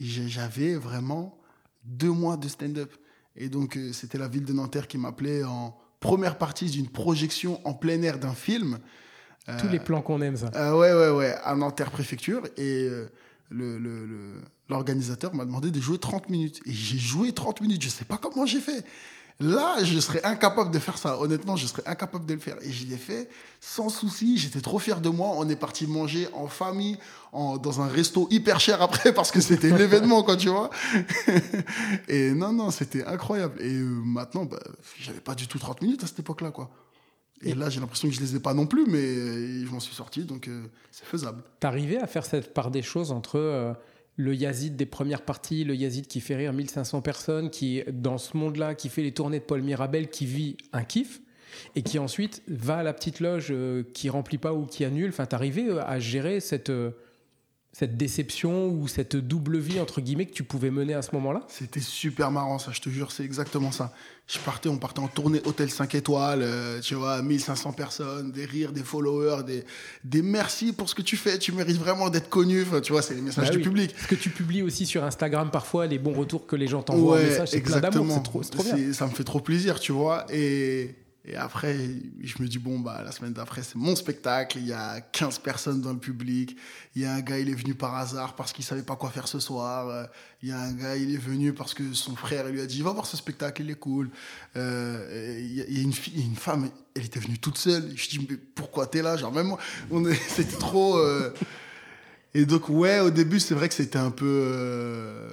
J'avais vraiment deux mois de stand-up. Et donc, euh, c'était la ville de Nanterre qui m'appelait en première partie d'une projection en plein air d'un film. Tous les plans qu'on aime, ça. Euh, ouais, ouais, ouais, à Nanterre Préfecture. Et euh, le- le- le- l'organisateur m'a demandé de jouer 30 minutes. Et j'ai joué 30 minutes. Je sais pas comment j'ai fait. Là, je serais incapable de faire ça. Honnêtement, je serais incapable de le faire. Et je l'ai fait sans souci. J'étais trop fier de moi. On est parti manger en famille, en- dans un resto hyper cher après, parce que c'était l'événement, quoi, tu vois. Et non, non, c'était incroyable. Et euh, maintenant, bah, j'avais pas du tout 30 minutes à cette époque-là, quoi. Et là, j'ai l'impression que je les ai pas non plus, mais euh, je m'en suis sorti, donc euh, c'est faisable. T'arrivais à faire cette part des choses entre euh, le Yazid des premières parties, le Yazid qui fait rire 1500 personnes, qui dans ce monde-là, qui fait les tournées de Paul Mirabel, qui vit un kiff, et qui ensuite va à la petite loge euh, qui remplit pas ou qui annule. Enfin, t'arrivais euh, à gérer cette, euh, cette déception ou cette double vie, entre guillemets, que tu pouvais mener à ce moment-là? C'était super marrant, ça, je te jure, c'est exactement ça. Je partais, on partait en tournée hôtel 5 étoiles, euh, tu vois, 1500 personnes, des rires, des followers, des, des merci pour ce que tu fais, tu mérites vraiment d'être connu, Enfin, tu vois, c'est les messages Bah du public. Ce que tu publies aussi sur Instagram parfois, les bons retours que les gens t'envoient en message, c'est plein d'amour, c'est trop, c'est trop bien. Ça me fait trop plaisir, tu vois. Et, et après, je me dis, bon, bah, la semaine d'après, c'est mon spectacle. Il y a 15 personnes dans le public. Il y a un gars, il est venu par hasard parce qu'il savait pas quoi faire ce soir. Euh, Il y a un gars, il est venu parce que son frère lui a dit, va voir ce spectacle, il est cool. Euh, Il y, a- une femme, elle était venue toute seule. Je dis, mais pourquoi t'es là? Genre, même moi, c'était trop. euh, Et donc, ouais, au début, c'est vrai que c'était un peu.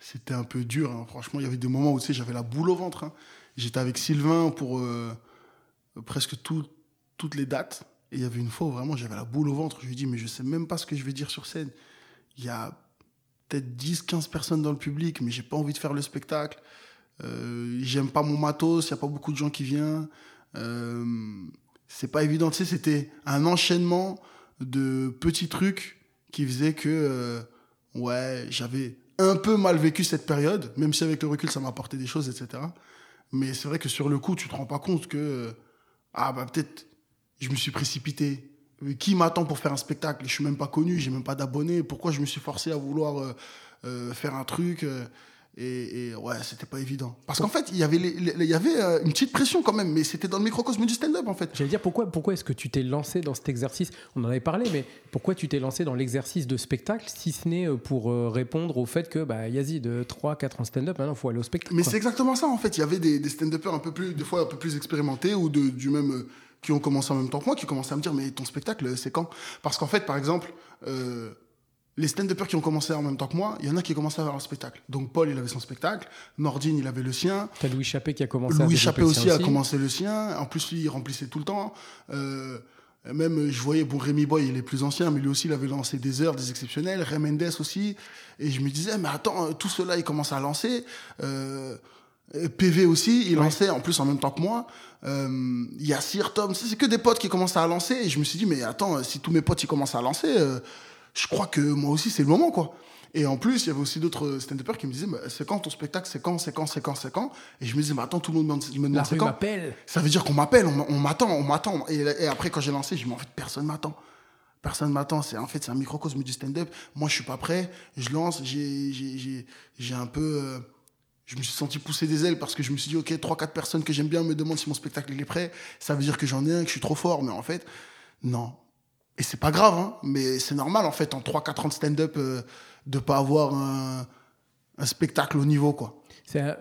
C'était un peu dur, hein. franchement. Il y avait des moments où tu sais, j'avais la boule au ventre. hein. J'étais avec Sylvain pour euh, presque tout- toutes les dates. Et il y avait une fois où vraiment j'avais la boule au ventre. Je lui ai dit, mais je sais même pas ce que je vais dire sur scène. Il y a peut-être 10, 15 personnes dans le public, mais j'ai pas envie de faire le spectacle. Euh, J'aime pas mon matos, il n'y a pas beaucoup de gens qui viennent. Euh, c'est pas évident. Tu sais, c'était un enchaînement de petits trucs qui faisaient que, euh, ouais, j'avais un peu mal vécu cette période, même si avec le recul, ça m'a apporté des choses, etc. Mais c'est vrai que sur le coup, tu te rends pas compte que, euh, ah, bah, peut-être, je me suis précipité. Euh, Qui m'attend pour faire un spectacle? Je suis même pas connu, j'ai même pas d'abonnés. Pourquoi je me suis forcé à vouloir euh, faire un truc Et, et ouais, c'était pas évident. Parce qu'en fait, il y avait, les- les- il y avait euh, une petite pression quand même, mais c'était dans le microcosme du stand-up en fait. J'allais dire, pourquoi, pourquoi est-ce que tu t'es lancé dans cet exercice? On en avait parlé, mais pourquoi tu t'es lancé dans l'exercice de spectacle, si ce n'est euh, pour euh, répondre au fait que, bah, Yazid, 3, 4 ans stand-up, maintenant, il faut aller au spectacle. Mais c'est exactement ça en fait. Il y avait des, des stand-uppers un peu plus, des fois un peu plus expérimentés ou de, du même qui ont commencé en même temps que moi, qui commençaient à me dire mais ton spectacle c'est quand? Parce qu'en fait, par exemple, euh, les stand-uppers qui ont commencé en même temps que moi, il y en a qui commençaient à avoir un spectacle. Donc Paul il avait son spectacle, Nordine il avait le sien, T'as Louis Chappé qui a commencé Louis Chappé aussi a commencé le sien. En plus, lui, il remplissait tout le temps. Euh, même, je voyais, bon, Rémi Boy, il est plus ancien, mais lui aussi, il avait lancé des heures, des exceptionnels. Ray Mendes aussi. Et je me disais, mais attends, tout cela, il commence à lancer. Euh, PV aussi, il Ouais. lançait en plus en même temps que moi. Euh, Yassir, Tom, c'est c'est que des potes qui commençaient à lancer. Et je me suis dit, mais attends, si tous mes potes ils commencent à lancer, euh, je crois que moi aussi c'est le moment, quoi. Et en plus, il y avait aussi d'autres stand-uppers qui me disaient, c'est quand ton spectacle, c'est quand, c'est quand, c'est quand, c'est quand. Et je me disais, mais attends, tout le monde me demande c'est quand. m'appelle. Ça veut dire qu'on m'appelle, on m'attend, on m'attend. Et, et après, quand j'ai lancé, je me dis, mais en fait, personne m'attend. Personne m'attend. C'est en fait, c'est un microcosme du stand-up. Moi, je suis pas prêt. Je lance. J'ai, j'ai, j'ai, j'ai un peu. euh, je me suis senti pousser des ailes parce que je me suis dit, ok, trois, quatre personnes que j'aime bien me demandent si mon spectacle il est prêt. Ça veut dire que j'en ai un, que je suis trop fort. Mais en fait, non. Et c'est pas grave, hein. Mais c'est normal, en fait, en 3-4 ans de stand-up, euh, de pas avoir un, un spectacle au niveau, quoi. Un-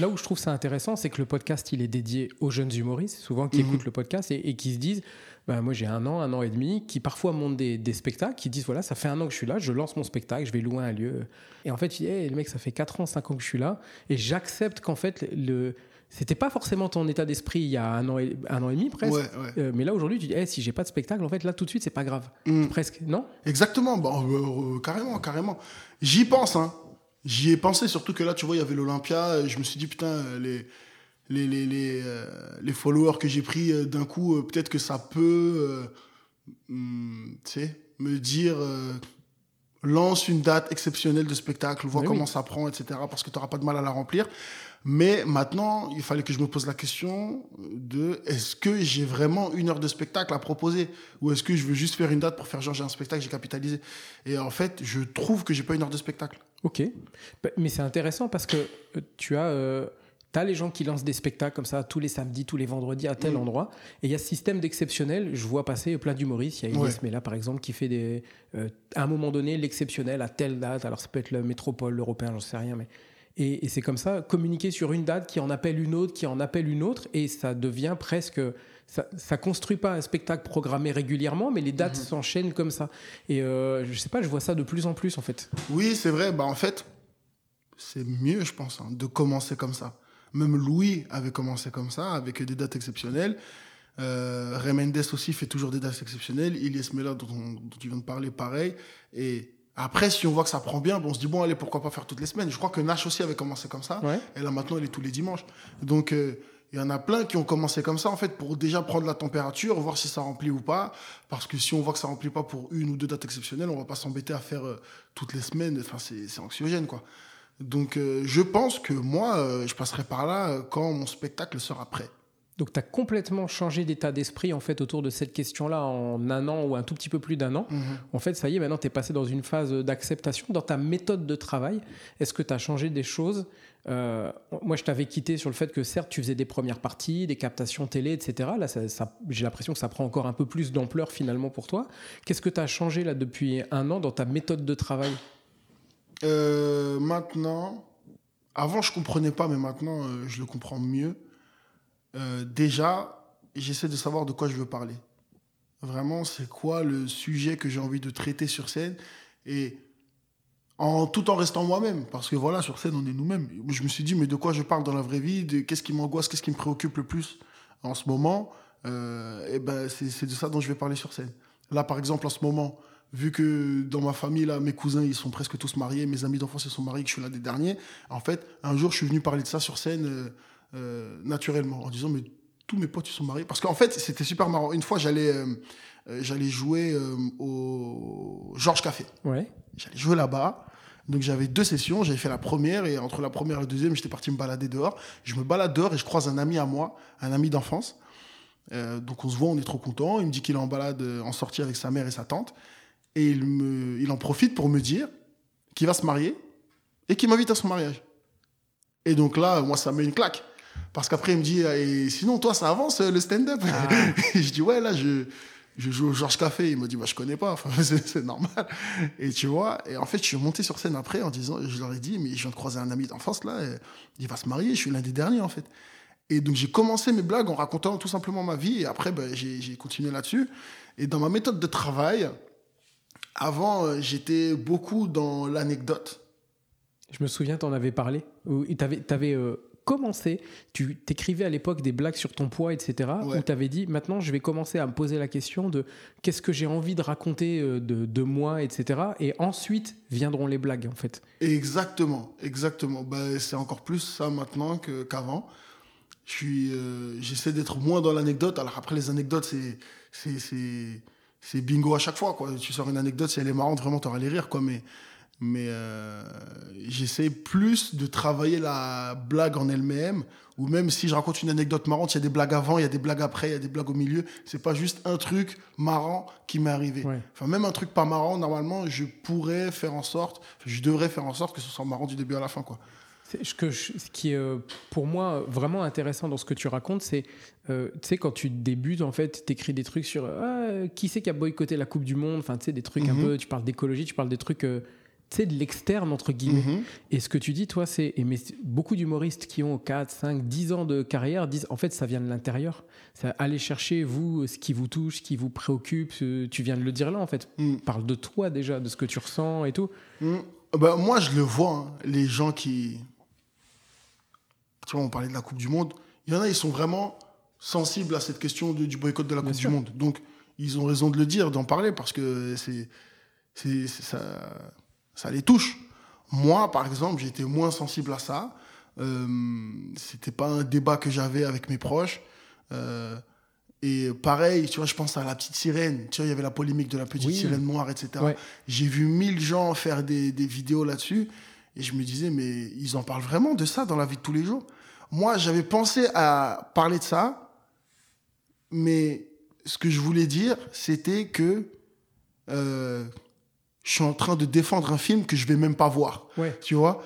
là où je trouve ça intéressant, c'est que le podcast, il est dédié aux jeunes humoristes, souvent qui Mhm. écoutent le podcast et, et qui se disent, bah, moi j'ai un an, un an et demi, qui parfois montent des, des spectacles, qui disent, voilà, ça fait un an que je suis là, je lance mon spectacle, je vais louer un lieu. Et en fait, il dit, Hey, le mec, ça fait 4 ans, 5 ans que je suis là, et j'accepte qu'en fait, le... c'était pas forcément ton état d'esprit il y a un an et, un an et demi presque. Ouais, ouais. Euh, mais là aujourd'hui, tu dis, Hey, si j'ai pas de spectacle, en fait, là tout de suite, c'est pas grave. Mm. Presque, non? Exactement, bon, euh, euh, carrément, carrément. J'y pense, hein. J'y ai pensé, surtout que là, tu vois, il y avait l'Olympia. Je me suis dit, putain, les, les, les, les, les followers que j'ai pris d'un coup, peut-être que ça peut, hum, tu sais, me dire, lance une date exceptionnelle de spectacle, vois Mais oui. comment ça prend, etc., parce que tu n'auras pas de mal à la remplir. Mais maintenant, il fallait que je me pose la question de est-ce que j'ai vraiment une heure de spectacle à proposer? Ou est-ce que je veux juste faire une date pour faire genre j'ai un spectacle, j'ai capitalisé? Et en fait, je trouve que j'ai pas une heure de spectacle. Ok. Bah, Mais c'est intéressant parce que euh, tu as, euh, as les gens qui lancent des spectacles comme ça tous les samedis, tous les vendredis à tel Mm. endroit. Et il y a ce système d'exceptionnel. Je vois passer plein d'humoristes. Il y a Ouais. Inès Mela, par exemple, qui fait des, euh, à un moment donné l'exceptionnel à telle date. Alors ça peut être le métropole, l'européen, j'en sais rien. Mais... Et, et c'est comme ça, communiquer sur une date qui en appelle une autre, qui en appelle une autre. Et ça devient presque. Ça, ça construit pas un spectacle programmé régulièrement, mais les dates Mhm. s'enchaînent comme ça. Et euh, je sais pas, je vois ça de plus en plus en fait. Oui, c'est vrai. Bah, en fait, c'est mieux, je pense, hein, de commencer comme ça. Même Louis avait commencé comme ça, avec des dates exceptionnelles. Euh, Ray Mendes aussi fait toujours des dates exceptionnelles. Ilyes Mela, dont, on- dont tu viens de parler, pareil. Et après, si on voit que ça prend bien, bon, on se dit, bon, allez, pourquoi pas faire toutes les semaines Je crois que Nash aussi avait commencé comme ça. Ouais. Et là, maintenant, elle est tous les dimanches. Donc, euh, il y en a plein qui ont commencé comme ça, en fait, pour déjà prendre la température, voir si ça remplit ou pas. Parce que si on voit que ça remplit pas pour une ou deux dates exceptionnelles, on va pas s'embêter à faire euh, toutes les semaines. Enfin, c'est c'est anxiogène, quoi. Donc, euh, je pense que moi, euh, je passerai par là quand mon spectacle sera prêt. Donc, tu as complètement changé d'état d'esprit en fait autour de cette question-là en un an ou un tout petit peu plus d'un an. En fait, ça y est, maintenant, tu es passé dans une phase d'acceptation. Dans ta méthode de travail, est-ce que tu as changé des choses Euh, Moi, je t'avais quitté sur le fait que certes, tu faisais des premières parties, des captations télé, etc. Là, ça- ça- j'ai l'impression que ça prend encore un peu plus d'ampleur finalement pour toi. Qu'est-ce que tu as changé là depuis un an dans ta méthode de travail? Euh, maintenant, avant je comprenais pas, mais maintenant euh, je le comprends mieux. Euh, déjà, j'essaie de savoir de quoi je veux parler. Vraiment, c'est quoi le sujet que j'ai envie de traiter sur scène et en tout en restant moi-même, parce que voilà, sur scène on est nous-mêmes. Je me suis dit, mais de quoi je parle dans la vraie vie, qu'est-ce qui m'angoisse, qu'est-ce qui me préoccupe le plus en ce moment? Euh, et ben c'est c'est de ça dont je vais parler sur scène. Là, par exemple, en ce moment, vu que dans ma famille, là, mes cousins, ils sont presque tous mariés, mes amis d'enfance, ils sont mariés, que je suis l'un des derniers. En fait, un jour, je suis venu parler de ça sur scène euh, euh, naturellement, en disant, mais tous mes potes, ils sont mariés. Parce qu'en fait, c'était super marrant. Une fois, j'allais euh, euh, j'allais jouer euh, au Georges Café. Ouais. J'allais jouer là-bas. Donc j'avais deux sessions, j'avais fait la première et entre la première et la deuxième, j'étais parti me balader dehors. Je me balade dehors et je croise un ami à moi, un ami d'enfance. Donc on se voit, on est trop content. Il me dit qu'il est en balade, en sortie avec sa mère et sa tante. Et il, me, il en profite pour me dire qu'il va se marier et qu'il m'invite à son mariage. Et donc là, moi, ça met une claque. Parce qu'après, il me dit, et sinon, toi, ça avance le stand-up ah. Je dis, ouais, là, je, je joue au Georges Café. Il m'a dit, bah, je connais pas, enfin, c'est normal. Et tu vois, et en fait, je suis monté sur scène après en disant, je leur ai dit, mais je viens de croiser un ami d'enfance là, il va se marier, je suis l'un des derniers en fait. Et donc, j'ai commencé mes blagues en racontant tout simplement ma vie, et après, ben, j'ai continué là-dessus. Et dans ma méthode de travail, avant, euh, j'étais beaucoup dans l'anecdote. Je me souviens, tu en avais parlé. Tu avais, euh, commencé, tu t'écrivais à l'époque des blagues sur ton poids, etc. Où tu avais dit, maintenant, je vais commencer à me poser la question de qu'est-ce que j'ai envie de raconter euh, de, moi, etc. Et ensuite viendront les blagues, en fait. Exactement, exactement. Ben, c'est encore plus ça maintenant qu'avant. je suis, euh, j'essaie d'être moins dans l'anecdote. Alors après, les anecdotes, c'est, c'est, c'est, bingo à chaque fois. Quoi. Tu sors une anecdote, si elle est marrante, vraiment, tu auras les rires. Quoi. Mais mais euh, j'essaie plus de travailler la blague en elle-même, ou même si je raconte une anecdote marrante, il y a des blagues avant, il y a des blagues après, il y a des blagues au milieu. C'est pas juste un truc marrant qui m'est arrivé. Enfin, même un truc pas marrant, normalement, je pourrais faire en sorte, je devrais faire en sorte que ce soit marrant du début à la fin, quoi. Ce, que ce qui est euh, pour moi vraiment intéressant dans ce que tu racontes, c'est, euh, tu sais, quand tu débutes, en fait, tu écris des trucs sur ah, qui c'est qui a boycotté la Coupe du Monde, enfin, tu sais, des trucs un mhm. peu, tu parles d'écologie, tu parles des trucs sais, de l'externe, entre guillemets. Mhm. Et ce que tu dis, toi, c'est. Mais beaucoup d'humoristes qui ont 4, 5, 10 ans de carrière disent en fait, ça vient de l'intérieur. Ça, aller chercher, vous, ce qui vous touche, ce qui vous préoccupe. Tu viens de le dire là, en fait. Mm. Parle de toi déjà, de ce que tu ressens et tout. Mm. Ben, moi, je le vois, hein, les gens qui. Tu vois, on parlait de la Coupe du Monde. Il y en a, ils sont vraiment sensibles à cette question du boycott de la Coupe du Monde. Donc, ils ont raison de le dire, d'en parler, parce que c'est. Ça ça les touche. Moi, par exemple, j'étais moins sensible à ça. Euh, c'était pas un débat que j'avais avec mes proches. Euh, et pareil, tu vois, je pense à la petite sirène. Tu vois, il y avait la polémique de la petite sirène noire, etc. J'ai vu mille gens faire des, des vidéos là-dessus. Et je me disais, mais ils en parlent vraiment de ça dans la vie de tous les jours. Moi, j'avais pensé à parler de ça. Mais ce que je voulais dire, c'était que euh, je suis en train de défendre un film que je vais même pas voir. Tu vois?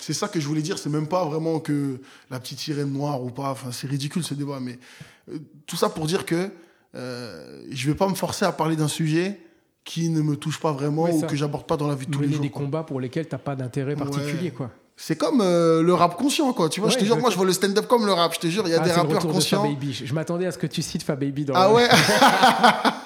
C'est ça que je voulais dire. C'est même pas vraiment que la petite sirène noire ou pas. Enfin, c'est ridicule ce débat. Mais euh, tout ça pour dire que euh, je vais pas me forcer à parler d'un sujet qui ne me touche pas vraiment ou que j'aborde pas dans la vie de tous les jours. des combats pour lesquels tu n'as pas d'intérêt particulier, quoi. C'est comme euh, le rap conscient, quoi. Tu vois, je te jure, moi, je vois le stand-up comme le rap. Je te jure, il y a ah, des rappeurs conscients. De Je m'attendais à ce que tu cites Fababy dans Ah ouais?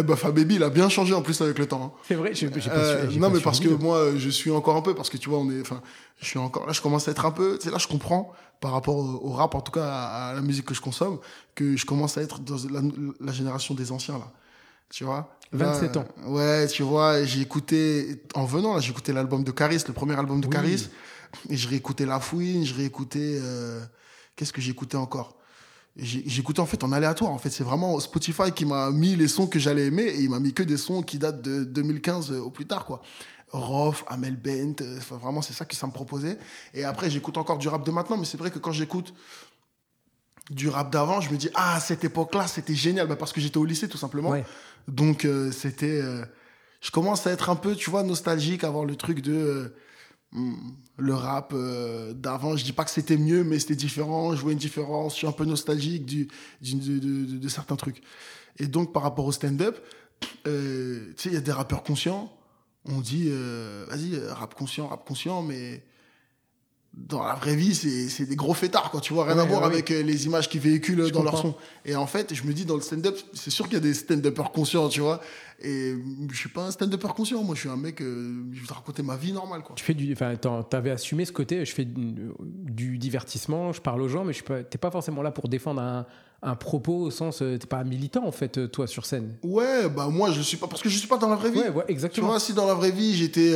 Eh ben, il a bien changé en plus avec le temps. Hein. C'est vrai, j'ai, euh, Non, mais parce que moi, je suis encore un peu, parce que tu vois, on est, enfin, je suis encore, là, je commence à être un peu, c'est là, je comprends, par rapport au, rap, en tout cas, à, la musique que je consomme, que je commence à être dans la, génération des anciens, là. Tu vois? 27 ans. Ouais, tu vois, j'ai écouté, en venant, là, j'ai écouté l'album de Caris, le premier album de Caris, et je réécoutais La Fouine, je réécoutais, euh, qu'est-ce que j'écoutais encore? J'écoutais en fait en aléatoire. En fait, c'est vraiment Spotify qui m'a mis les sons que j'allais aimer et il m'a mis que des sons qui datent de 2015 au plus tard, quoi. Rof, Amel Bent, euh, enfin, vraiment, c'est ça qui ça me proposait. Et après, j'écoute encore du rap de maintenant, mais c'est vrai que quand j'écoute du rap d'avant, je me dis, ah, cette époque-là, c'était génial, bah, parce que j'étais au lycée, tout simplement. Donc, euh, c'était. Euh, je commence à être un peu, tu vois, nostalgique, avoir le truc de. Le rap euh, d'avant. Je dis pas que c'était mieux, mais c'était différent. Je vois une différence. Je suis un peu nostalgique du, de, certains trucs. Et donc, par rapport au stand-up, euh, tu sais, il y a des rappeurs conscients. On dit, euh, vas-y, rap conscient, rap conscient, mais dans la vraie vie, c'est des gros fêtards, quoi. Tu vois, rien à voir avec euh, les images qu'ils véhiculent dans leur son. Et en fait, je me dis, dans le stand-up, c'est sûr qu'il y a des stand-uppers conscients, tu vois. Et je suis pas un stand-upper conscient. Moi, je suis un mec, euh, je vais te raconter ma vie normale, quoi. Tu fais du. Enfin, t'avais assumé ce côté, je fais du, divertissement, je parle aux gens, mais je t'es pas forcément là pour défendre un, un propos au sens. Euh, t'es pas un militant, en fait, toi, sur scène. Ouais, bah, moi, je suis pas. Parce que je suis pas dans la vraie vie. Ouais, ouais exactement. Tu vois, si dans la vraie vie, j'étais.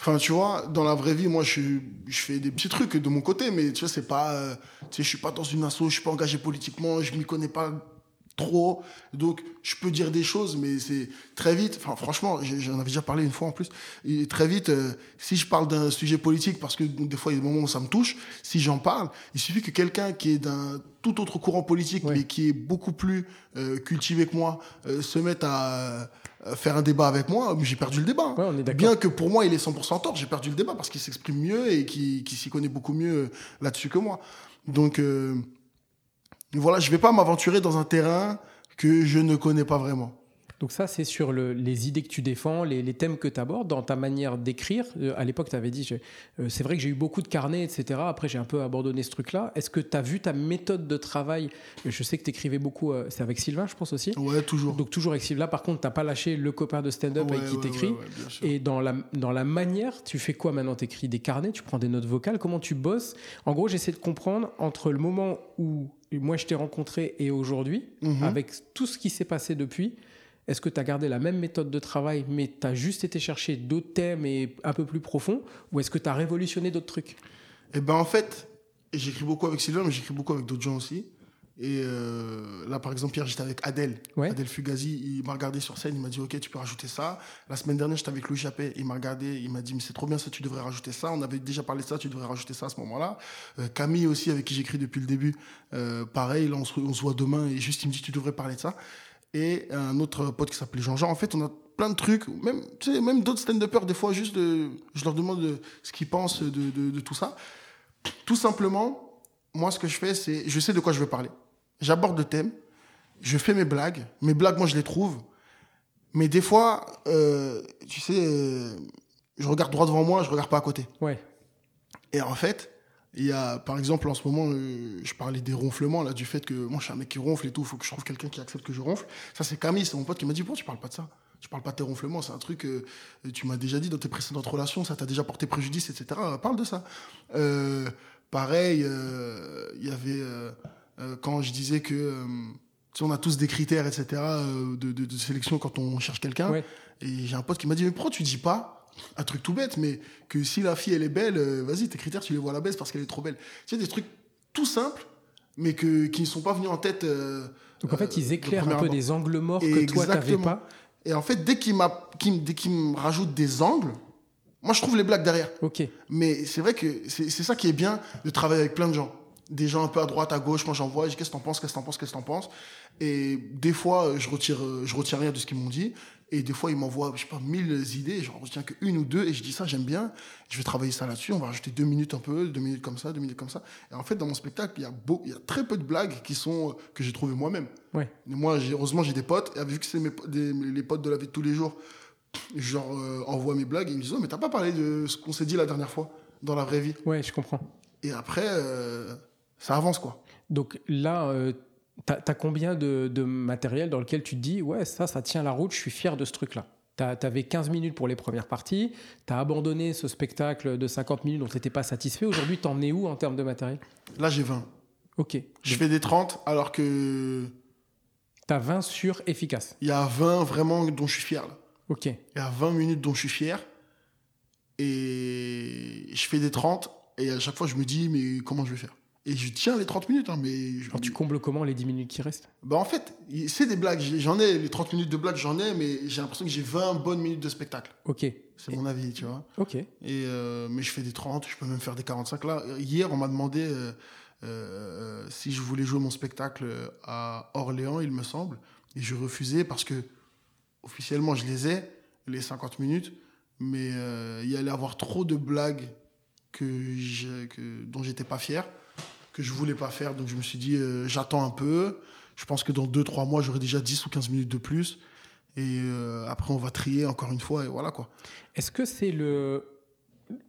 Enfin, tu vois, dans la vraie vie, moi, je, je fais des petits trucs de mon côté, mais tu vois, c'est pas. Euh, tu sais, je suis pas dans une asso, je suis pas engagé politiquement, je m'y connais pas trop. Donc, je peux dire des choses, mais c'est très vite. Enfin, franchement, j'en avais déjà parlé une fois en plus. Et très vite, euh, si je parle d'un sujet politique, parce que des fois, il y a des moments où ça me touche, si j'en parle, il suffit que quelqu'un qui est d'un tout autre courant politique, mais qui est beaucoup plus euh, cultivé que moi, euh, se mette à faire un débat avec moi, j'ai perdu le débat. Bien que pour moi, il est 100% tort, j'ai perdu le débat parce qu'il s'exprime mieux et qu'il s'y connaît beaucoup mieux là-dessus que moi. Donc, voilà, je vais pas m'aventurer dans un terrain que je ne connais pas vraiment. Donc ça, c'est sur les idées que tu défends, les, thèmes que tu abordes, dans ta manière d'écrire. Euh, à l'époque, tu avais dit, euh, c'est vrai que j'ai eu beaucoup de carnets, etc. Après, j'ai un peu abandonné ce truc-là. Est-ce que tu as vu ta méthode de travail? Je sais que tu écrivais beaucoup, euh, c'est avec Sylvain, je pense aussi Ouais, toujours. Donc toujours avec Sylvain. Par contre, tu n'as pas lâché le copain de stand-up avec qui t'écris. Et dans la, dans la manière, tu fais quoi maintenant? Tu écris des carnets, tu prends des notes vocales, comment tu bosses? En gros, j'essaie de comprendre entre le moment où moi je t'ai rencontré et aujourd'hui, mhm. avec tout ce qui s'est passé depuis, est-ce que tu as gardé la même méthode de travail, mais tu as juste été chercher d'autres thèmes et un peu plus profonds, ou est-ce que tu as révolutionné d'autres trucs? Eh ben en fait, j'écris beaucoup avec Sylvain, mais j'écris beaucoup avec d'autres gens aussi. Et euh, là, par exemple, hier, j'étais avec Adèle. Adèle Fugazi, il m'a regardé sur scène, il m'a dit Ok, tu peux rajouter ça. La semaine dernière, j'étais avec Louis Chappé, il m'a regardé, il m'a dit Mais c'est trop bien ça, tu devrais rajouter ça. On avait déjà parlé de ça, tu devrais rajouter ça à ce moment-là. Euh, Camille aussi, avec qui j'écris depuis le début, euh, pareil, là, on se, on se, voit demain et juste, il me dit Tu devrais parler de ça. Et un autre pote qui s'appelait Jean-Jean, en fait, on a plein de trucs, même, tu sais, même d'autres stand-uppers, des fois, juste, de, je leur demande ce qu'ils pensent de, de, de tout ça. Tout simplement, moi, ce que je fais, c'est je sais de quoi je veux parler j'aborde le thème, je fais mes blagues. Mes blagues, moi, je les trouve. Mais des fois, euh, tu sais, euh, je regarde droit devant moi, je regarde pas à côté. Ouais. Et en fait, il y a, par exemple, en ce moment, euh, je parlais des ronflements, là, du fait que moi, je suis un mec qui ronfle et tout, il faut que je trouve quelqu'un qui accepte que je ronfle. Ça, c'est Camille, c'est mon pote qui m'a dit, pourquoi tu parles pas de ça? Tu parles pas de tes ronflements, c'est un truc que tu m'as déjà dit dans tes précédentes relations, ça t'a déjà porté préjudice, etc. Parle de ça. pareil, il y avait euh, quand je disais que euh, on a tous des critères, etc., euh, de, sélection quand on cherche quelqu'un. Et j'ai un pote qui m'a dit, mais pourquoi tu dis pas un truc tout bête, mais que si la fille elle est belle, vas-y, tes critères, tu les vois à la baisse parce qu'elle est trop belle. Tu sais, des trucs tout simples, mais que, qui ne sont pas venus en tête. Donc en fait, ils éclairent un peu des angles morts que toi, tu n'avais pas. Et en fait, dès qu'il me rajoute des angles, moi, je trouve les blagues derrière. Ok. Mais c'est vrai que c'est ça qui est bien de travailler avec plein de gens des gens un peu à droite, à gauche, moi j'envoie, je dis qu'est-ce que t'en penses, qu'est-ce que t'en penses, qu'est-ce que t'en penses? Et des fois, je retire, je retire rien de ce qu'ils m'ont dit. Et des fois, ils m'envoient, je sais pas, mille idées, j'en retiens qu'une ou deux, et je dis ça, j'aime bien, je vais travailler ça là-dessus, on va rajouter deux minutes un peu, deux minutes comme ça, deux minutes comme ça. Et en fait, dans mon spectacle, il y a, beau, il y a très peu de blagues qui sont, que j'ai trouvées moi-même. Ouais. moi, heureusement, j'ai des potes, et vu que c'est mes, les potes de la vie de tous les jours, je leur euh, envoie mes blagues, et ils me disent, oh, mais t'as pas parlé de ce qu'on s'est dit la dernière fois, dans la vraie vie? Ouais, je comprends. Et après, euh, ça avance quoi. Donc là, euh, tu as, combien de, matériel dans lequel tu te dis, ouais, ça, ça tient la route, je suis fier de ce truc-là Tu avais 15 minutes pour les premières parties, tu as abandonné ce spectacle de 50 minutes dont tu n'étais pas satisfait. Aujourd'hui, tu en es où en termes de matériel? Là, j'ai 20. Ok. Je fais des 30 alors que. Tu as 20 sur efficace. Il y a 20 vraiment dont je suis fier. Là. Ok. Il y a 20 minutes dont je suis fier. Et je fais des 30 et à chaque fois, je me dis, mais comment je vais faire? Et je tiens les 30 minutes. Hein, mais Alors tu combles comment les 10 minutes qui restent? Bah En fait, c'est des blagues. J'en ai, les 30 minutes de blagues, j'en ai, mais j'ai l'impression que j'ai 20 bonnes minutes de spectacle. Ok. C'est mon avis, tu vois. Ok. Et, euh, mais je fais des 30, je peux même faire des 45. Là, hier, on m'a demandé euh, euh, si je voulais jouer mon spectacle à Orléans, il me semble. Et je refusais parce que, officiellement, je les ai, les 50 minutes, mais il y allait avoir trop de blagues que, que dont j'étais pas fier que je voulais pas faire. Donc je me suis dit, euh, j'attends un peu. Je pense que dans 2-3 mois, j'aurai déjà 10 ou 15 minutes de plus. Et euh, après, on va trier encore une fois. Et voilà quoi. Est-ce que c'est le,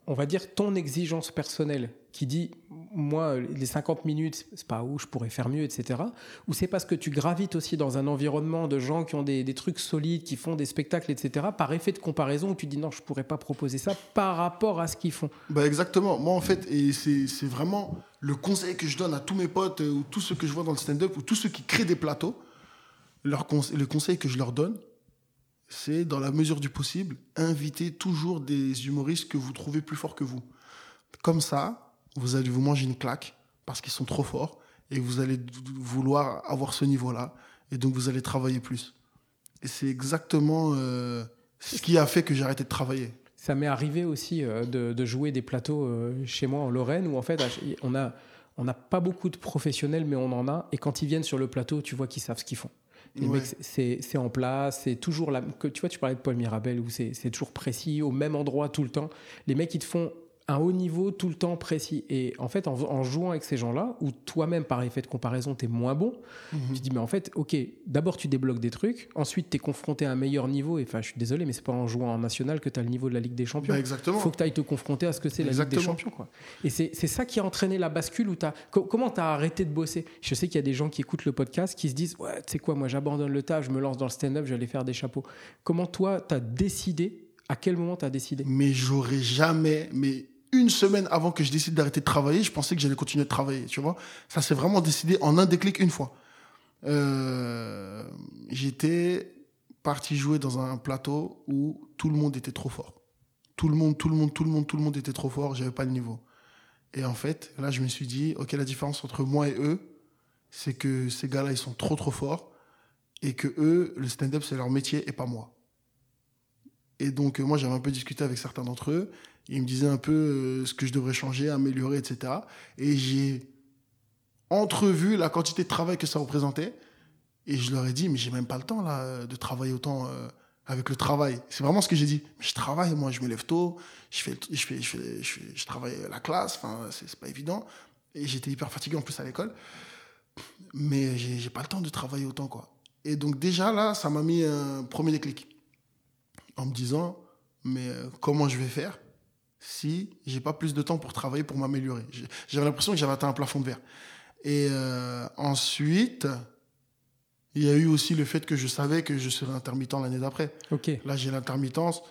on va dire, ton exigence personnelle qui dit moi les 50 minutes c'est pas où je pourrais faire mieux etc ou c'est parce que tu gravites aussi dans un environnement de gens qui ont des, trucs solides qui font des spectacles etc par effet de comparaison où tu dis non je pourrais pas proposer ça par rapport à ce qu'ils font? Bah exactement moi en fait et c'est vraiment le conseil que je donne à tous mes potes euh, ou tous ceux que je vois dans le stand-up ou tous ceux qui créent des plateaux le conseil que je leur donne c'est dans la mesure du possible inviter toujours des humoristes que vous trouvez plus forts que vous comme ça vous allez vous manger une claque parce qu'ils sont trop forts et vous allez vouloir avoir ce niveau-là. et donc vous allez travailler plus. Et c'est exactement euh, ce qui a fait que j'ai arrêté de travailler. Ça m'est arrivé aussi euh, de, de jouer des plateaux euh, chez moi en Lorraine où en fait on a on n'a pas beaucoup de professionnels mais on en a et quand ils viennent sur le plateau tu vois qu'ils savent ce qu'ils font. Les Ouais. mecs, c'est en place, c'est toujours la. Que, tu vois, tu parlais de Paul Mirabel où c'est c'est toujours précis, au même endroit tout le temps. Les mecs, ils te font un haut niveau tout le temps précis. Et en fait, en, en jouant avec ces gens-là, où toi-même, par effet de comparaison, tu es moins bon, Mhm. tu te dis, mais en fait, ok, d'abord tu débloques des trucs, ensuite tu es confronté à un meilleur niveau. Et enfin, je suis désolé, mais c'est pas en jouant en national que tu as le niveau de la Ligue des Champions. Bah, exactement. faut que tu ailles te confronter à ce que c'est la Ligue des. Champions. Quoi. Et c'est ça qui a entraîné la bascule où t'as. co- comment tu as arrêté de bosser? Je sais qu'il y a des gens qui écoutent le podcast qui se disent Ouais, tu sais quoi, moi j'abandonne le taf, je me lance dans le stand-up, aller faire des chapeaux. Comment toi, tu as décidé? À quel moment tu as décidé? Mais j'aurais jamais, mais une semaine avant que je décide d'arrêter de travailler, je pensais que j'allais continuer de travailler, tu vois. Ça s'est vraiment décidé en un déclic une fois. Euh, J'étais parti jouer dans un plateau où tout le monde était trop fort. Tout le monde, tout le monde, tout le monde, tout le monde était trop fort, j'avais pas le niveau. Et en fait, là, je me suis dit, ok, la différence entre moi et eux, c'est que ces gars-là, ils sont trop, trop forts, et que eux, le stand-up, c'est leur métier et pas moi. Et donc, moi, j'avais un peu discuté avec certains d'entre eux. Ils me disaient un peu euh, ce que je devrais changer, améliorer, etc. Et j'ai entrevu la quantité de travail que ça représentait. Et je leur ai dit, mais j'ai même pas le temps, là, de travailler autant euh, avec le travail. C'est vraiment ce que j'ai dit. Je travaille, moi, je me lève tôt, je, je, fais, je, fais, je, fais- je travaille la classe, enfin, c'est pas évident. Et j'étais hyper fatigué en plus à l'école. Mais j'ai j'ai pas le temps de travailler autant, quoi. Et donc, déjà, là, ça m'a mis un premier déclic en me disant mais euh, comment je vais faire si j'ai pas plus de temps pour travailler pour m'améliorer. J'avais l'impression que j'avais atteint un plafond de verre. Et euh, ensuite il y a eu aussi le fait que je savais que je serais intermittent l'année d'après. Ok. là j'ai l'intermittence.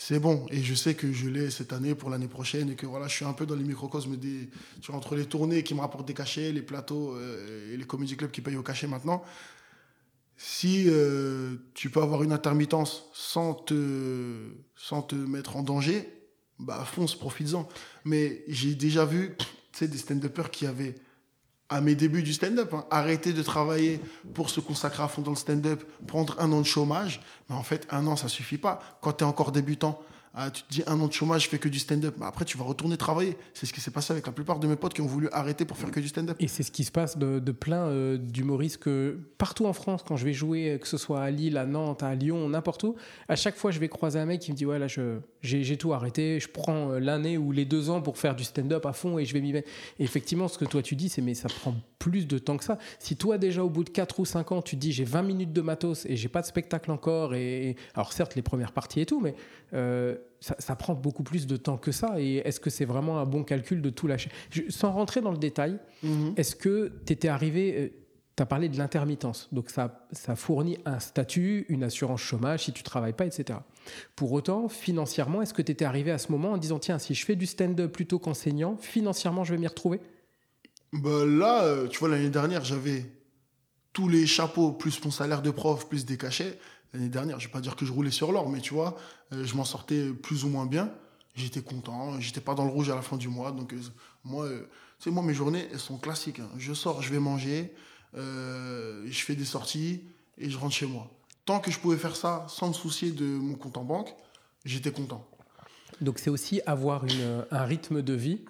C'est bon. Et je sais que je l'ai cette année pour l'année prochaine et que voilà je suis un peu dans les microcosmes des tu vois, entre les tournées qui me rapportent des cachets les plateaux euh, et les comédie clubs qui payent au cachet maintenant. Si euh, tu peux avoir une intermittence sans te, sans te mettre en danger, bah fonce, profites-en. Mais j'ai déjà vu des stand-uppers qui avaient, à mes débuts du stand-up, hein, arrêté de travailler pour se consacrer à fond dans le stand-up, prendre un an de chômage. Mais en fait, un an, ça suffit pas. Quand tu es encore débutant, ah, tu te dis un an de chômage, je fais que du stand-up. Mais après, tu vas retourner travailler. C'est ce qui s'est passé avec la plupart de mes potes qui ont voulu arrêter pour faire que du stand-up. Et c'est ce qui se passe de, de plein euh, d'humoristes que partout en France, quand je vais jouer, euh, que ce soit à Lille, à Nantes, à Lyon, n'importe où, à chaque fois je vais croiser un mec qui me dit Ouais, là, je- j'ai tout arrêté, je prends euh, l'année ou les deux ans pour faire du stand-up à fond et je vais m'y mettre. Et effectivement, ce que toi tu dis, c'est Mais ça prend plus de temps que ça. Si toi, déjà au bout de 4 ou 5 ans, tu dis J'ai 20 minutes de matos et j'ai pas de spectacle encore, et alors certes, les premières parties et tout, mais euh, ça, ça prend beaucoup plus de temps que ça. Et est-ce que c'est vraiment un bon calcul de tout lâcher? Je- Sans rentrer dans le détail, Mhm. est-ce que tu étais arrivé, tu as parlé de l'intermittence, donc ça, ça fournit un statut, une assurance chômage si tu travailles pas, etc. Pour autant, financièrement, est-ce que tu étais arrivé à ce moment en disant, tiens, si je fais du stand-up plutôt qu'enseignant, financièrement, je vais m'y retrouver? Bah là, euh, tu vois, l'année dernière, j'avais tous les chapeaux, plus mon salaire de prof, plus des cachets. L'année dernière, je vais pas dire que je roulais sur l'or, mais tu vois, euh, je m'en sortais plus ou moins bien. J'étais content, j'étais pas dans le rouge à la fin du mois. Donc, euh, moi, sais, moi, mes journées, elles sont classiques. hein. Je sors, je vais manger, je fais des sorties et je rentre chez moi. Tant que je pouvais faire ça sans me soucier de mon compte en banque, j'étais content. Donc c'est aussi avoir une- un rythme de vie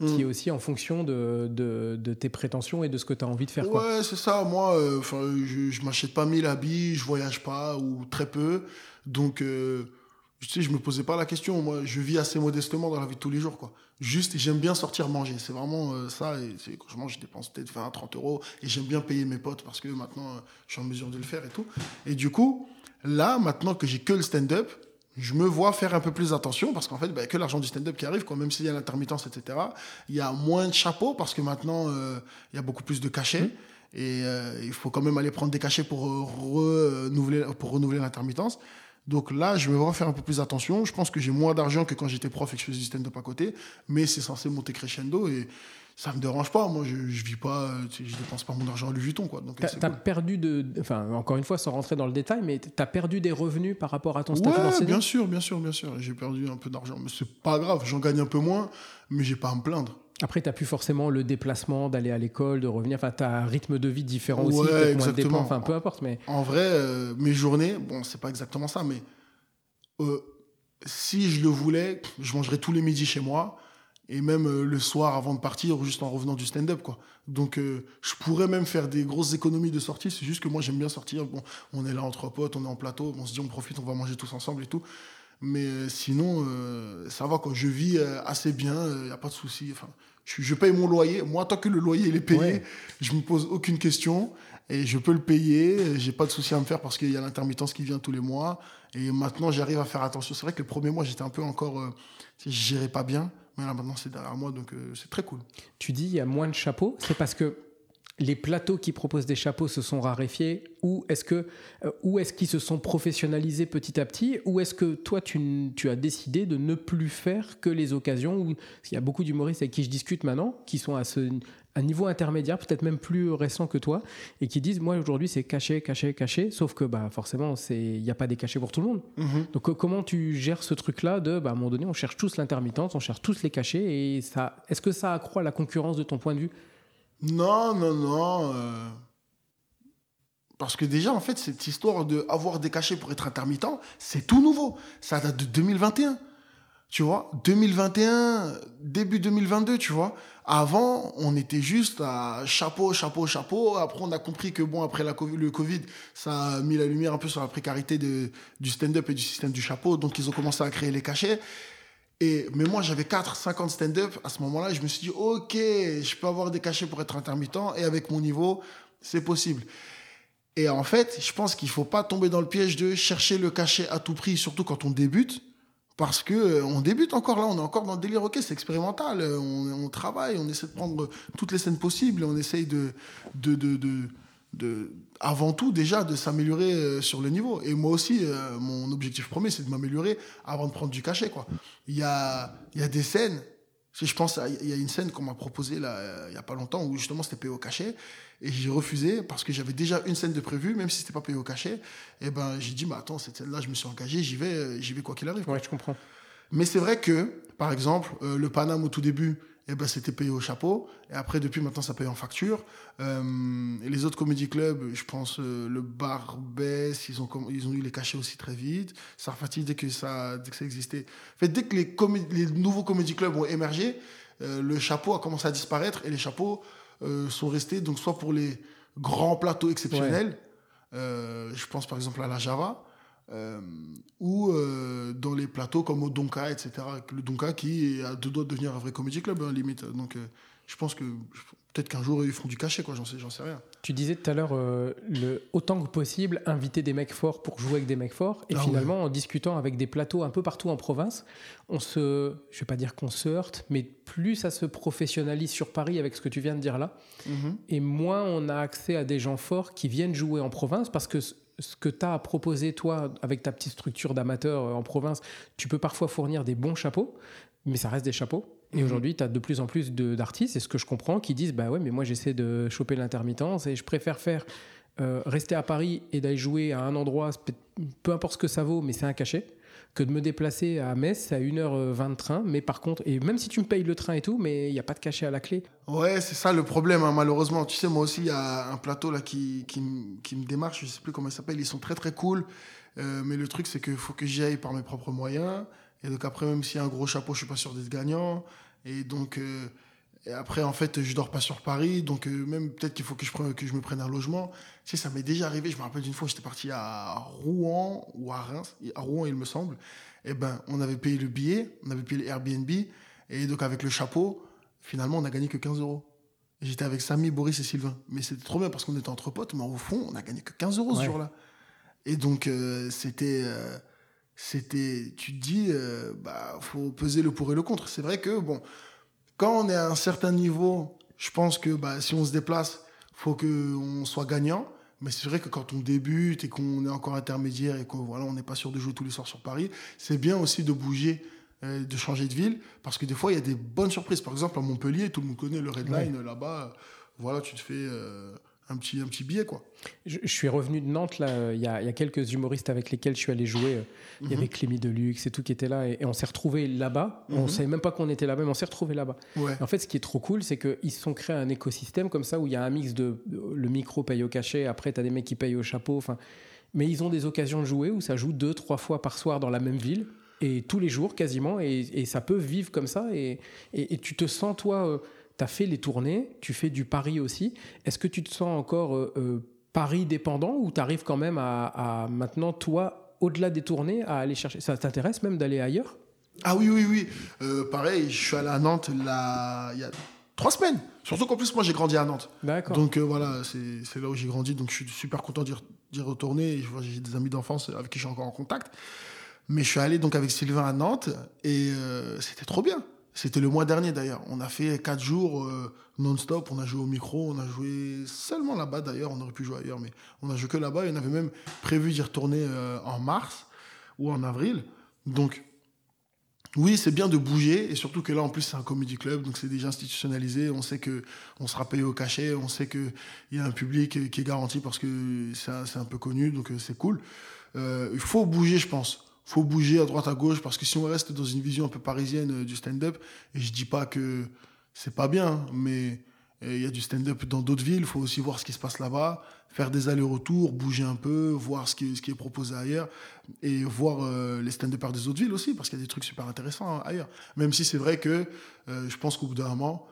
qui est aussi en fonction de, de- de tes prétentions et de ce que tu as envie de faire. Quoi. Ouais, c'est ça. Moi, euh, je, je m'achète pas mille habits, je voyage pas ou très peu. Donc, euh, tu sais, je me posais pas la question. Moi, je vis assez modestement dans la vie de tous les jours, quoi. Juste, j'aime bien sortir manger. C'est vraiment euh, ça. Et quand je mange, je dépense peut-être 20 à 30 euros. Et j'aime bien payer mes potes parce que maintenant, euh, je suis en mesure de le faire et tout. Et du coup, là, maintenant que j'ai que le stand-up, je me vois faire un peu plus attention parce qu'en fait, bah, il a que l'argent du stand-up qui arrive, quoi. Même s'il y a l'intermittence, etc. Il y a moins de chapeaux parce que maintenant, euh, il y a beaucoup plus de cachets. Et euh, il faut quand même aller prendre des cachets pour, renouveler, pour renouveler l'intermittence. Donc là, je vais vraiment faire un peu plus attention. Je pense que j'ai moins d'argent que quand j'étais prof et que je faisais du stand-up à côté. Mais c'est censé monter crescendo et ça me dérange pas. Moi, je, je vis pas, euh, je dépense pas mon argent à Louis Vuitton, quoi. Donc, Tu c'est as, cool. perdu de. Enfin, encore une fois, sans rentrer dans le détail, mais tu as perdu des revenus par rapport à ton statut Ouais, bien sûr, bien sûr, bien sûr. J'ai perdu un peu d'argent, mais c'est pas grave. J'en gagne un peu moins, mais j'ai pas à me plaindre. Après, tu n'as plus forcément le déplacement d'aller à l'école, de revenir. Enfin, tu as un rythme de vie différent aussi, Ouais, peut-être moins de exactement. dépenses, enfin, peu importe. Mais En vrai, euh, mes journées, bon, c'est pas exactement ça, mais euh, si je le voulais, je mangerais tous les midis chez moi et même euh, le soir avant de partir, juste en revenant du stand-up, quoi. Donc, je pourrais même faire des grosses économies de sortie. C'est juste que moi, j'aime bien sortir. Bon, on est là entre potes, on est en plateau, on se dit, on profite, on va manger tous ensemble et tout. Mais sinon, ça va, quoi. Je vis assez bien, il n'y a pas de souci. Enfin, je, je paye mon loyer. Moi, tant que le loyer il est payé, Ouais. je me pose aucune question et je peux le payer. J'ai pas de souci à me faire parce qu'il y a l'intermittence qui vient tous les mois. Et maintenant, j'arrive à faire attention. C'est vrai que le premier mois, j'étais un peu encore. Euh, je gérais pas bien. Mais là, maintenant, c'est derrière moi, donc euh, c'est très cool. tu dis il y a moins de chapeaux. C'est parce que les plateaux qui proposent des chapeaux se sont raréfiés ou est-ce que euh, ou est-ce qu'ils se sont professionnalisés petit à petit ou est-ce que toi tu, tu as décidé de ne plus faire que les occasions où il y a beaucoup d'humoristes avec qui je discute maintenant qui sont à ce un niveau intermédiaire peut-être même plus récent que toi et qui disent moi aujourd'hui c'est caché caché caché sauf que bah forcément c'est il n'y a pas des cachets pour tout le monde. Donc euh, comment tu gères ce truc là de bah, à un moment donné on cherche tous l'intermittence on cherche tous les cachets et ça est-ce que ça accroît la concurrence de ton point de vue? Non, non, non. euh, Parce que déjà, en fait, cette histoire de avoir des cachets pour être intermittent, c'est tout nouveau. Ça date de 2021. Tu vois, 2021, début 2022, tu vois. Avant, on était juste à chapeau, chapeau, chapeau. Après, on a compris que, bon, après Covid- le Covid, ça a mis la lumière un peu sur la précarité de, du stand-up et du système du chapeau. Donc, ils ont commencé à créer les cachets. Mais moi, j'avais 4, 50 stand-up. À ce moment-là, je me suis dit, OK, je peux avoir des cachets pour être intermittent. Et avec mon niveau, c'est possible. Et en fait, je pense qu'il faut pas tomber dans le piège de chercher le cachet à tout prix, surtout quand on débute. Parce que euh, on débute encore là, on est encore dans le délire, ok, c'est expérimental, euh, on, travaille, on essaie de prendre toutes les scènes possibles, on essaye de, de, de, de- avant tout déjà de s'améliorer euh, sur le niveau. Et moi aussi, euh, mon objectif premier, c'est de m'améliorer avant de prendre du cachet. Quoi. Il, y a, il y a des scènes, si je pense, à- il y a une scène qu'on m'a proposée là, euh, il y a pas longtemps où justement c'était payé au cachet. Et j'ai refusé parce que j'avais déjà une scène de prévue, même si c'était pas payé au cachet. Et ben j'ai dit, bah attends, cette scène-là, je me suis engagé, j'y vais, j'y vais quoi qu'il arrive. quoi. ouais je comprends Mais c'est vrai que, par exemple, euh, le Paname au tout début, eh ben, c'était payé au chapeau. Et après, depuis maintenant, ça paye en facture. Euh, et les autres comédie clubs, je pense, euh, le Barbès, ils ont, ils ont eu les cachets aussi très vite. Sarfati, dès que ça, dès que ça existait. En fait, dès que les, nouveaux comédie clubs ont émergé, euh, le chapeau a commencé à disparaître. Et les chapeaux sont restés, donc, soit pour les grands plateaux exceptionnels. je pense par exemple à la Java. Euh, ou euh, dans les plateaux comme au Donka, etc. Le Donka qui à deux doigts de devenir un vrai comédie club, hein, limite. Donc euh, je pense que peut-être qu'un jour ils feront du cachet, quoi. J'en sais, sais rien. Tu disais tout à l'heure, euh, le, autant que possible, inviter des mecs forts pour jouer avec des mecs forts. Et Ah finalement, en discutant avec des plateaux un peu partout en province, on se, je vais pas dire qu'on se heurte, mais plus ça se professionnalise sur Paris avec ce que tu viens de dire là, et moins on a accès à des gens forts qui viennent jouer en province parce que ce que tu as à proposer, toi, avec ta petite structure d'amateur euh, en province, tu peux parfois fournir des bons chapeaux, mais ça reste des chapeaux. Et Mhm. aujourd'hui, tu as de plus en plus de- d'artistes, et ce que je comprends, qui disent Bah ouais, mais moi j'essaie de choper l'intermittence et je préfère faire euh, rester à Paris et d'aller jouer à un endroit, peu importe ce que ça vaut, mais c'est un cachet, que de me déplacer à Metz à 1h20 de train. Mais par contre, et même si tu me payes le train et tout, mais il n'y a pas de cachet à la clé. Ouais, c'est ça le problème, hein, malheureusement. Tu sais, moi aussi, il y a un plateau là qui, qui, me démarche, je sais plus comment il s'appelle, ils sont très très cool. Euh, mais le truc, c'est qu'il faut que j'y aille par mes propres moyens. Et donc après, même s'il y a un gros chapeau, je suis pas sûr d'être gagnant. Et donc, euh, et après, en fait, je dors pas sur Paris. Donc, euh, même peut-être qu'il faut que je, prenne, que je me prenne un logement. Tu sais, ça m'est déjà arrivé. Je me rappelle d'une fois, j'étais parti à Rouen ou à Reims. À Rouen, il me semble. Et ben, on avait payé le billet, on avait payé le Airbnb. Et donc, avec le chapeau, finalement, on a gagné que 15 euros. J'étais avec Samy, Boris et Sylvain. Mais c'était trop bien parce qu'on était entre potes, mais au fond, on a gagné que 15 euros ce jour-là. Et donc, euh, c'était. euh, c'était. Tu te dis, euh, bah, faut peser le pour et le contre. C'est vrai que, bon, quand on est à un certain niveau, je pense que bah, si on se déplace, faut qu'on soit gagnant. Mais c'est vrai que quand on débute et qu'on est encore intermédiaire et qu'on voilà, on n'est pas sûr de jouer tous les soirs sur Paris, c'est bien aussi de bouger, euh, de changer de ville, parce que des fois, il y a des bonnes surprises. Par exemple, à Montpellier, tout le monde connaît le Redline, là-bas, euh, voilà, tu te fais euh, un petit, un petit billet, quoi. Je, suis revenu de Nantes, là, il y, a, y, a, quelques humoristes avec lesquels je suis allé jouer. Il y avait mhm. Clémy Deluxe et tout qui était là, et, on s'est retrouvés là-bas. On ne mhm. savait même pas qu'on était là-bas, mais on s'est retrouvés là-bas. En fait, ce qui est trop cool, c'est qu'ils se sont créés un écosystème comme ça, où il y a un mix de le micro paye au cachet, après, tu as des mecs qui payent au chapeau. Enfin, mais ils ont des occasions de jouer où ça joue deux, trois fois par soir dans la même ville et tous les jours quasiment, et, ça peut vivre comme ça, et, et tu te sens, toi, euh, tu as fait les tournées, tu fais du pari aussi. Est-ce que tu te sens encore euh, euh, pari dépendant ou tu arrives quand même à, maintenant, toi, au-delà des tournées, à aller chercher? Ça t'intéresse même d'aller ailleurs? Ah oui, oui, oui. Euh, pareil, je suis allé à Nantes là, il y a trois semaines. Surtout qu'en plus, moi, j'ai grandi à Nantes. D'accord. Donc voilà, c'est là où j'ai grandi. Donc je suis super content d'y retourner. J'ai des amis d'enfance avec qui je suis encore en contact. Mais je suis allé donc avec Sylvain à Nantes et c'était trop bien. C'était le mois dernier d'ailleurs. On a fait quatre jours euh, non-stop. On a joué au micro. On a joué seulement là-bas d'ailleurs. On aurait pu jouer ailleurs, mais on a joué que là-bas. Et on avait même prévu d'y retourner euh, en mars ou en avril. Donc, oui, c'est bien de bouger. Et surtout que là, en plus, c'est un comedy club. Donc, c'est déjà institutionnalisé. On sait que on sera payé au cachet. On sait qu'il y a un public qui est garanti parce que c'est un, peu connu. Donc, euh, c'est cool. il faut bouger, je pense faut bouger à droite à gauche parce que si on reste dans une vision un peu parisienne euh, du stand-up, et je dis pas que c'est pas bien, mais euh, il y a du stand-up dans d'autres villes, il faut aussi voir ce qui se passe là-bas, faire des allers-retours, bouger un peu, voir ce qui, est proposé ailleurs et voir euh, les stand-uppers des autres villes aussi parce qu'il y a des trucs super intéressants ailleurs. Même si c'est vrai que je pense qu'au bout d'un moment,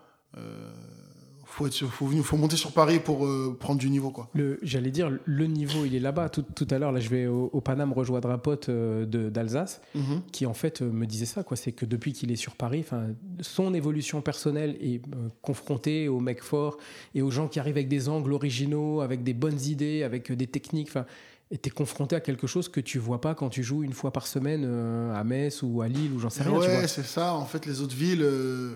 faut être faut, faut monter sur Paris pour euh, prendre du niveau quoi. J'allais dire le niveau il est là-bas. Tout, tout, à l'heure là je vais au, au Paname rejoindre un pote euh, d'Alsace mhm. qui en fait euh, me disait ça quoi. C'est que depuis qu'il est sur Paris, son évolution personnelle est confrontée aux mecs forts et aux gens qui arrivent avec des angles originaux, avec des bonnes idées, avec des techniques. Enfin et t'es confronté à quelque chose que tu vois pas quand tu joues une fois par semaine à Metz ou à Lille ou j'en sais rien. Ouais, c'est ça. En fait, les autres villes,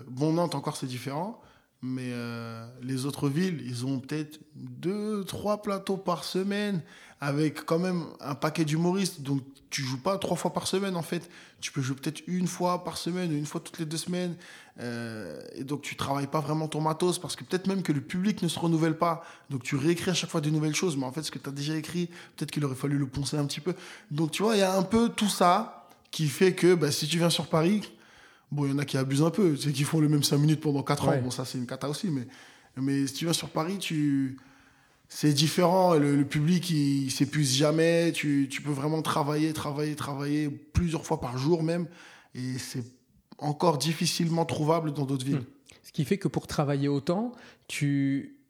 bon Nantes encore c'est différent. Mais euh, les autres villes, ils ont peut-être deux, trois plateaux par semaine avec quand même un paquet d'humoristes. Donc tu joues pas trois fois par semaine en fait. Tu peux jouer peut-être une fois par semaine, une fois toutes les deux semaines. Euh, et donc tu travailles pas vraiment ton matos parce que peut-être même que le public ne se renouvelle pas. Donc tu réécris à chaque fois de nouvelles choses. Mais en fait, ce que tu as déjà écrit, peut-être qu'il aurait fallu le poncer un petit peu. Donc tu vois, il y a un peu tout ça qui fait que bah, si tu viens sur Paris, Bon, il y en a qui abusent un peu, c'est qui font le même 5 minutes pendant 4 ans. Bon, ça, c'est une cata aussi. Mais, mais si tu vas sur Paris, tu... c'est différent. Le, public, il, il s'épuise jamais. Tu, tu, peux vraiment travailler, travailler, travailler plusieurs fois par jour même. Et c'est encore difficilement trouvable dans d'autres villes. Hmm. Ce qui fait que pour travailler autant, tu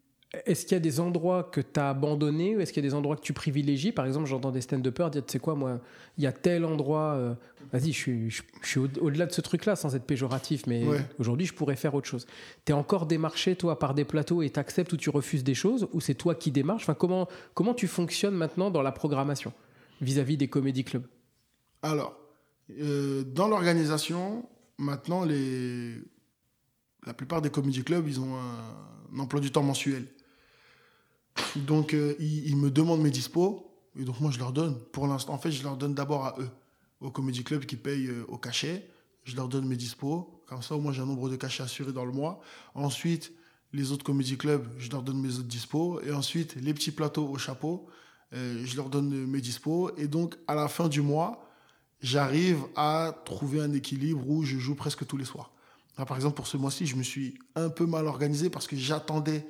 est-ce qu'il y a des endroits que tu as abandonnés ou est-ce qu'il y a des endroits que tu privilégies? Par exemple, j'entends des stand-uppers dire, tu sais quoi, moi, il y a tel endroit, euh, vas-y, je suis, au-delà de ce truc-là sans être péjoratif, mais aujourd'hui, je pourrais faire autre chose. Tu es encore démarché, toi, par des plateaux et tu acceptes ou tu refuses des choses ou c'est toi qui démarches? Enfin, comment, comment tu fonctionnes maintenant dans la programmation vis-à-vis des comédie clubs? Alors, euh, dans l'organisation, maintenant, les... la plupart des comédie clubs, ils ont un emploi du temps mensuel. Donc, euh, ils, me demandent mes dispos. Et donc, moi, je leur donne. Pour l'instant, en fait, je leur donne d'abord à eux, au Comedy Club qui paye euh, au cachet. Je leur donne mes dispos. Comme ça, au moins, j'ai un nombre de cachets assurés dans le mois. Ensuite, les autres Comedy Club, je leur donne mes autres dispos. Et ensuite, les petits plateaux au chapeau, euh, je leur donne mes dispos. Et donc, à la fin du mois, j'arrive à trouver un équilibre où je joue presque tous les soirs. par exemple, pour ce mois-ci, je me suis un peu mal organisé parce que j'attendais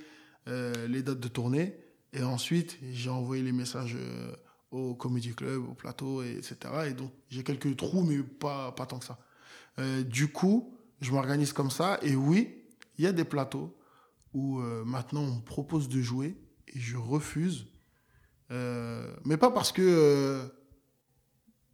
euh, les dates de tournée. Et ensuite, j'ai envoyé les messages euh, au Comedy Club, au plateau, et etc. Et donc, j'ai quelques trous, mais pas, pas tant que ça. Euh, du coup, je m'organise comme ça. Et oui, il y a des plateaux où maintenant on me propose de jouer et je refuse. mais pas parce que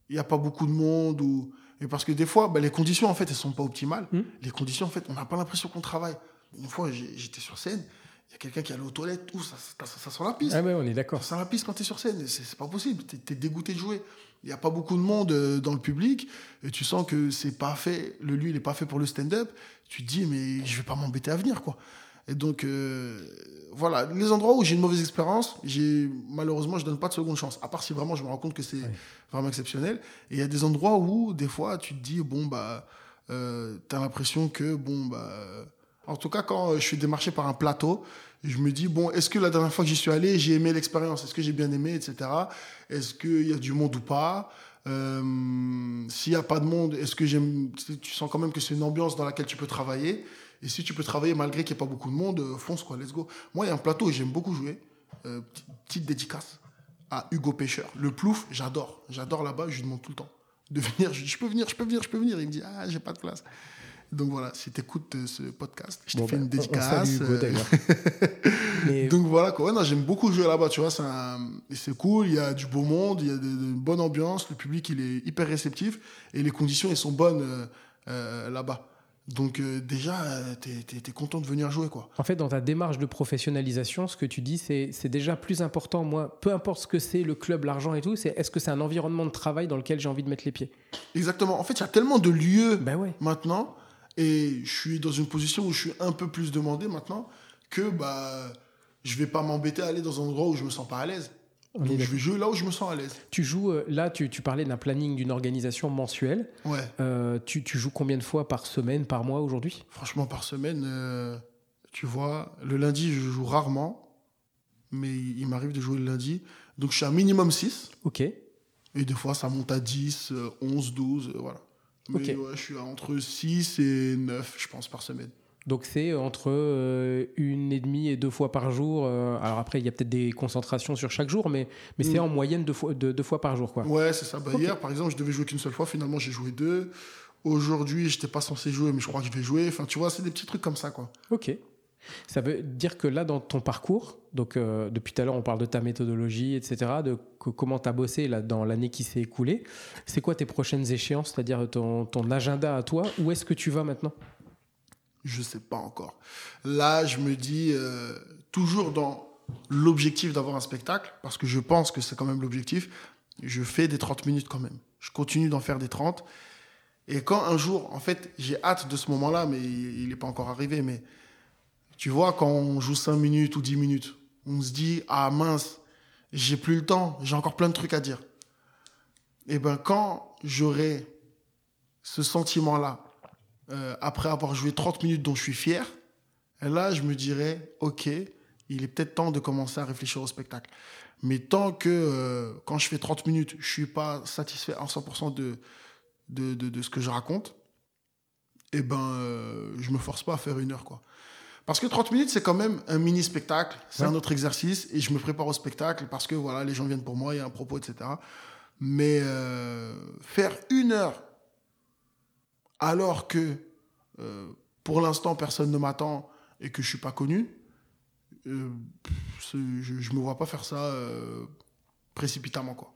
il n'y a pas beaucoup de monde ou et parce que des fois, bah, les conditions en fait, elles sont pas optimales. Mmh. Les conditions en fait, on n'a pas l'impression qu'on travaille. Une fois, j'étais sur scène il y a quelqu'un qui allait aux toilettes, tout, ça, ça, sent la piste. Ah ouais, on est d'accord. Ça sent la piste quand tu es sur scène, c'est pas possible, tu es, dégoûté de jouer. Il n'y a pas beaucoup de monde euh, dans le public, et tu sens que c'est pas fait, le lieu il n'est pas fait pour le stand-up. Tu te dis, mais je vais pas m'embêter à venir, quoi. Et donc, euh, voilà, les endroits où j'ai une mauvaise expérience, j'ai malheureusement, je donne pas de seconde chance. À part si vraiment je me rends compte que c'est vraiment exceptionnel. Et il y a des endroits où, des fois, tu te dis, bon, bah, euh, tu as l'impression que, bon, bah En tout cas, quand euh, je suis démarché par un plateau, je me dis, bon, est-ce que la dernière fois que j'y suis allé, j'ai aimé l'expérience? Est-ce que j'ai bien aimé, etc. Est-ce qu'il y a du monde ou pas? Euh, S'il n'y a pas de monde, est-ce que tu sens quand même que c'est une ambiance dans laquelle tu peux travailler? Et si tu peux travailler malgré qu'il n'y ait pas beaucoup de monde, euh, fonce quoi, let's go. Moi, il y a un plateau où j'aime beaucoup jouer. Petite- dédicace à Hugo Pêcheur. Le plouf, j'adore. J'adore là-bas, je lui demande tout le temps de venir. Je je peux venir, je peux venir, je peux venir. Il me dit, ah, j'ai pas de place. Donc voilà, si tu écoutes ce podcast, je t'ai Bon, fait une on dédicace. euh. Mais donc voilà quoi. Ouais, j'aime beaucoup jouer là-bas, tu vois. C'est un- cool. Il y a du beau monde, il y a de, bonne ambiance. Le public, il est hyper réceptif et les conditions, elles sont bonnes euh, euh, là-bas. Donc euh, déjà, euh, t'es, t'es- t'es content de venir jouer quoi. En fait, dans ta démarche de professionnalisation, ce que tu dis, c'est c'est déjà plus important. Moi, peu importe ce que c'est, le club, l'argent et tout, c'est est-ce que c'est un environnement de travail dans lequel j'ai envie de mettre les pieds? Exactement. En fait, il y a tellement de lieux Ben ouais. maintenant et je suis dans une position où je suis un peu plus demandé maintenant que bah je vais pas m'embêter à aller dans un endroit où je me sens pas à l'aise. Donc je vais jouer là où je me sens à l'aise. Tu joues, euh, là, tu, tu parlais d'un planning d'une organisation mensuelle. Ouais. Euh, tu, tu joues combien de fois par semaine, par mois aujourd'hui? Franchement, par semaine, euh, tu vois, le lundi, je joue rarement, mais il m'arrive de jouer le lundi. Donc, je suis à minimum 6, Ok. et des fois, ça monte à 10, euh, 11, 12, euh, voilà. Mais ouais, je suis à entre 6 et 9, je pense, par semaine. Donc c'est entre euh, une et demie et deux fois par jour. euh, alors après, il y a peut-être des concentrations sur chaque jour, mais, mais c'est Mm. en moyenne deux fois, deux, deux fois par jour. Quoi. Ouais, c'est ça. Bah. Hier, par exemple, je devais jouer qu'une seule fois, finalement, j'ai joué deux. Aujourd'hui, j'étais pas censé jouer, mais je crois que je vais jouer. Enfin, tu vois, c'est des petits trucs comme ça, quoi. Ok. Ça veut dire que là, dans ton parcours, donc euh, depuis tout à l'heure, on parle de ta méthodologie, etc., de comment tu as bossé là, dans l'année qui s'est écoulée. C'est quoi tes prochaines échéances, c'est-à-dire ton, ton agenda à toi Où est-ce que tu vas maintenant? Je sais pas encore. Là, je me dis euh, toujours dans l'objectif d'avoir un spectacle, parce que je pense que c'est quand même l'objectif. Je fais des 30 minutes quand même. Je continue d'en faire des 30. Et quand un jour, en fait, j'ai hâte de ce moment-là, mais il n'est pas encore arrivé, mais tu vois, quand on joue 5 minutes ou 10 minutes, on se dit, ah mince, j'ai plus le temps, j'ai encore plein de trucs à dire. Et ben quand j'aurai ce sentiment-là, euh, après avoir joué 30 minutes dont je suis fier, là, je me dirais, OK, il est peut-être temps de commencer à réfléchir au spectacle. Mais tant que, euh, quand je fais 30 minutes, je suis pas satisfait à 100% de, de, de, de ce que je raconte, eh ben, euh, je me force pas à faire une heure, quoi. Parce que 30 minutes, c'est quand même un mini spectacle, c'est Ouais. un autre exercice, et je me prépare au spectacle parce que voilà, les gens viennent pour moi, il y a un propos, etc. Mais euh, faire une heure alors que euh, pour l'instant personne ne m'attend et que je suis pas connu, euh, je, je me vois pas faire ça précipitamment quoi.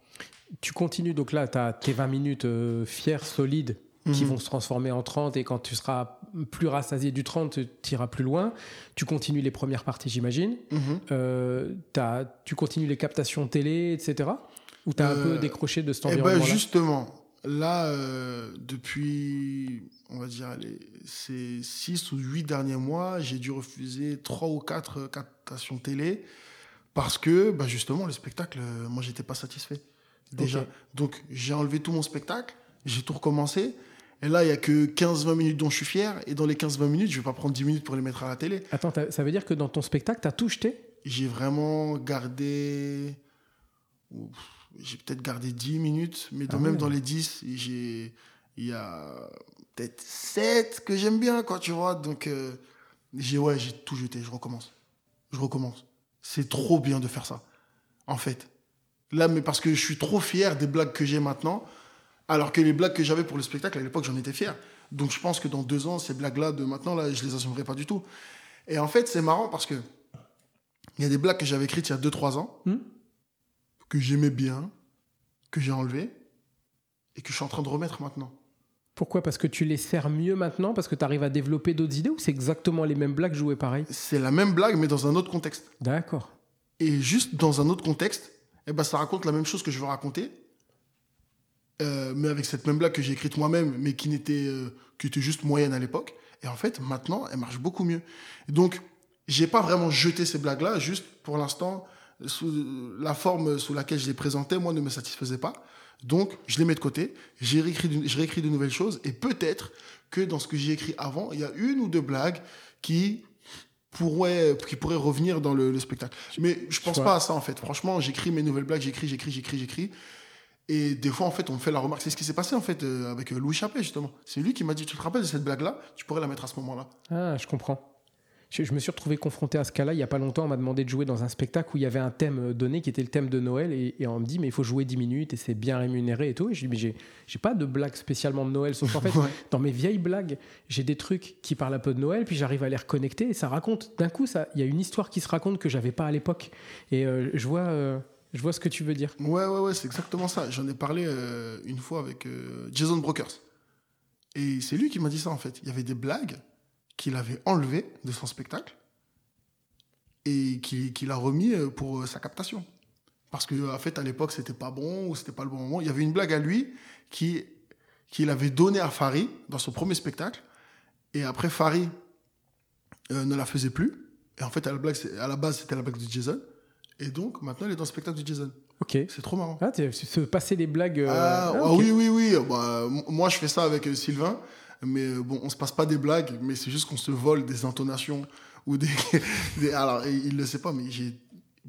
Tu continues, donc là, tu as tes 20 minutes fières, solides, qui Mhm. vont se transformer en 30, et quand tu seras plus rassasié du 30, tu iras plus loin. Tu continues les premières parties, j'imagine. Mhm. Euh, tu continues les captations télé, etc. Ou tu as un Euh, peu décroché de cet Eh ben environnement-là? justement, là, euh, depuis, on va dire, ces six ou huit derniers mois, j'ai dû refuser trois ou quatre euh, captations télé parce que, bah, justement, le spectacle, moi, j'étais pas satisfait déjà. Donc, j'ai enlevé tout mon spectacle, j'ai tout recommencé. Et là, il y a que 15-20 minutes dont je suis fier. Et dans les 15-20 minutes, je vais pas prendre 10 minutes pour les mettre à la télé. Attends, ça veut dire que dans ton spectacle, tu as tout jeté? J'ai vraiment gardé. J'ai peut-être gardé 10 minutes, mais Ah même ouais. dans les 10, j'ai- il y a peut-être 7 que j'aime bien, quoi, tu vois. Donc, euh, j'ai ouais, j'ai tout jeté, je recommence. Je recommence. C'est trop bien de faire ça, en fait. Là, mais parce que je suis trop fier des blagues que j'ai maintenant, alors que les blagues que j'avais pour le spectacle, à l'époque, j'en étais fier. Donc, je pense que dans deux ans, ces blagues-là de maintenant, là, je les assumerai pas du tout. Et en fait, c'est marrant parce que il y a des blagues que j'avais écrites il y a 2-3 ans, Hmm. que j'aimais bien, que j'ai enlevées, et que je suis en train de remettre maintenant. Pourquoi? Parce que tu les sers mieux maintenant? Parce que tu arrives à développer d'autres idées Ou c'est exactement les mêmes blagues jouées pareil? C'est la même blague, mais dans un autre contexte. D'accord. Et juste dans un autre contexte, eh ben, ça raconte la même chose que je veux raconter, euh, mais avec cette même blague que j'ai écrite moi-même, mais qui, n'était, euh, qui était juste moyenne à l'époque. Et en fait, maintenant, elle marche beaucoup mieux. Donc, j'ai pas vraiment jeté ces blagues-là, juste pour l'instant, sous la forme sous laquelle je les présentais, moi, ne me satisfaisait pas. Donc, je les mets de côté, j'ai réécrit, je réécris de nouvelles choses, et peut-être que dans ce que j'ai écrit avant, il y a une ou deux blagues qui pourrait, qui pourrait revenir dans le, le spectacle. Mais je pense pas à ça, en fait. Franchement, j'écris mes nouvelles blagues, j'écris, j'écris, j'écris, j'écris. Et des fois, en fait, on me fait la remarque. C'est ce qui s'est passé, en fait, euh, avec euh, Louis Chappet, justement. C'est lui qui m'a dit, tu te rappelles de cette blague-là? Tu pourrais la mettre à ce moment-là. Ah, je comprends. Je, je me suis retrouvé confronté à ce cas-là il n'y a pas longtemps. On m'a demandé de jouer dans un spectacle où il y avait un thème euh, donné qui était le thème de Noël. Et, et on me dit, mais il faut jouer 10 minutes et c'est bien rémunéré et tout. Et je dis, mais j'ai, pas de blague spécialement de Noël. Sauf qu'en fait, Ouais. dans mes vieilles blagues, j'ai des trucs qui parlent un peu de Noël. Puis j'arrive à les reconnecter et ça raconte. D'un coup, il y a une histoire qui se raconte que j'avais pas à l'époque. Et euh, je, vois, euh, je vois ce que tu veux dire. Ouais, ouais, ouais, c'est exactement ça. J'en ai parlé euh, une fois avec euh, Jason Brokers. Et c'est lui qui m'a dit ça, en fait. Il y avait des blagues qu'il avait enlevées de son spectacle et qu'il a remis euh, pour sa captation. Parce que, en fait, à l'époque, c'était pas bon ou c'était pas le bon moment. Il y avait une blague à lui qui qu'il avait donnée à Farid dans son premier spectacle. Et après, Farid euh, ne la faisait plus. Et en fait, la, blague, à la base, c'était la blague de Jason. Et donc, maintenant, il est dans le spectacle de Jason. Ok. C'est trop marrant. Ah, se passer des blagues. euh, Ah, ah, ah oui, oui, oui. Bah, moi, je fais ça avec euh, Sylvain. Mais euh, bon, on se passe pas des blagues, mais c'est juste qu'on se vole des intonations ou des. des- alors, il il le sait pas, mais j'ai.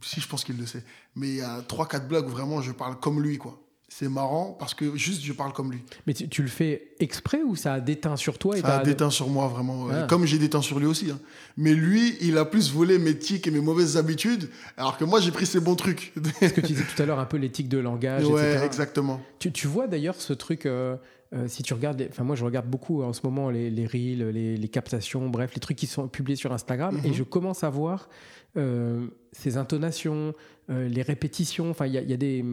Si, je pense qu'il le sait. Mais il y a 3-4 blagues où vraiment je parle comme lui, quoi. C'est marrant parce que juste je parle comme lui. Mais tu, tu le fais exprès ou ça a déteint sur toi et Ça a déteint sur moi, vraiment. Ah. Comme j'ai déteint sur lui aussi. hein. Mais lui, il a plus volé mes tics et mes mauvaises habitudes, alors que moi, j'ai pris ses bons trucs. ce que tu disais tout à l'heure, un peu l'éthique de langage, ouais, etc. exactement. Tu, tu vois d'ailleurs ce truc, euh, euh, si tu regardes, enfin moi je regarde beaucoup en ce moment les, les reels, les, les captations, bref, les trucs qui sont publiés sur Instagram, Mhm. et je commence à voir euh, ces intonations, euh, les répétitions, enfin il y a, il y a des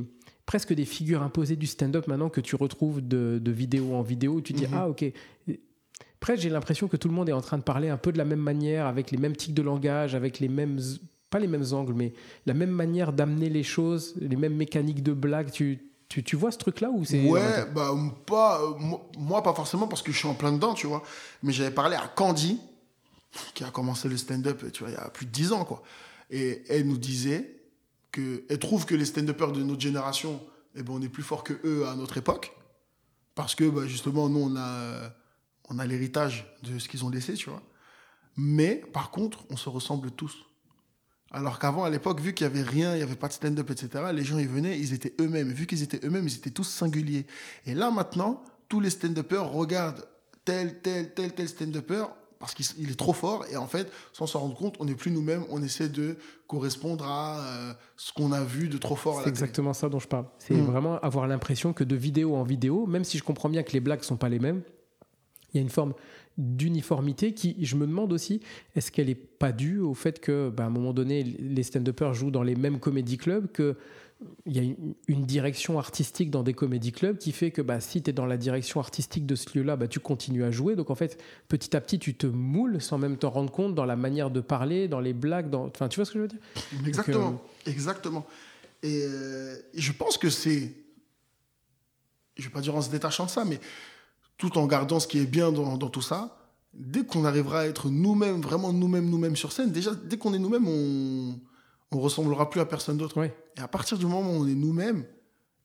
presque des figures imposées du stand-up maintenant que tu retrouves de, de vidéo en vidéo, où tu te dis Mhm. ah ok. Presque j'ai l'impression que tout le monde est en train de parler un peu de la même manière, avec les mêmes tics de langage, avec les mêmes pas les mêmes angles, mais la même manière d'amener les choses, les mêmes mécaniques de blague. Tu, tu, tu vois ce truc-là ou c'est Ouais, bah, pas, euh, moi- moi, pas forcément parce que je suis en plein dedans, tu vois. Mais j'avais parlé à Candy, qui a commencé le stand-up, tu vois, il y a plus de 10 ans, quoi. Et elle nous disait que, elle trouve que les stand-uppers de notre génération, eh ben, on est plus forts que eux à notre époque. Parce que, bah, justement, nous, on a, on a l'héritage de ce qu'ils ont laissé, tu vois. Mais, par contre, on se ressemble tous. Alors qu'avant, à l'époque, vu qu'il n'y avait rien, il n'y avait pas de stand-up, etc., les gens, ils venaient, ils étaient eux-mêmes. Vu qu'ils étaient eux-mêmes, ils étaient tous singuliers. Et là, maintenant, tous les stand-uppers regardent tel, tel, tel, tel stand-upper parce qu'il il est trop fort. Et en fait, sans s'en rendre compte, on n'est plus nous-mêmes. On essaie de correspondre à euh, ce qu'on a vu de trop fort C'est télé. exactement ça dont je parle. C'est Mm. vraiment avoir l'impression que de vidéo en vidéo, même si je comprends bien que les blagues sont pas les mêmes, il y a une forme d'uniformité qui, je me demande aussi, est-ce qu'elle est pas due au fait que, bah, à un moment donné, les stand-uppers jouent dans les mêmes comédie clubs, que il y a une, direction artistique dans des comédie clubs qui fait que bah, si tu es dans la direction artistique de ce lieu-là, bah, tu continues à jouer. Donc en fait, petit à petit, tu te moules sans même t'en rendre compte dans la manière de parler, dans les blagues. Dans... Enfin, tu vois ce que je veux dire? Exactement. Exactement. Et euh, je pense que c'est. Je vais pas dire en se détachant de ça, mais tout en gardant ce qui est bien dans, dans tout ça, dès qu'on arrivera à être nous-mêmes, vraiment nous-mêmes, nous-mêmes sur scène, déjà, dès qu'on est nous-mêmes, on, on ressemblera plus à personne d'autre. Ouais. Et à partir du moment où on est nous-mêmes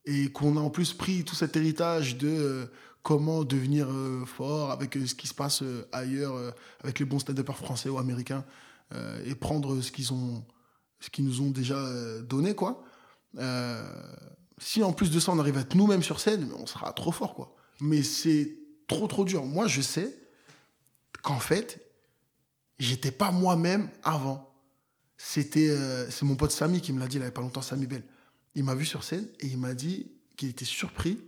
et qu'on a en plus pris tout cet héritage de euh, comment devenir euh, fort avec euh, ce qui se passe ailleurs, avec les bons stand-uppers français ou américains, et prendre ce qu'ils ont, ce qu'ils nous ont déjà donné, quoi. Si en plus de ça on arrive à être nous-mêmes sur scène, on sera trop fort, quoi. Mais c'est trop trop dur. Moi, je sais qu'en fait, j'étais pas moi-même avant. C'était euh, c'est mon pote Samy qui me l'a dit il avait pas longtemps, Samy Bell. Il m'a vu sur scène et il m'a dit qu'il était surpris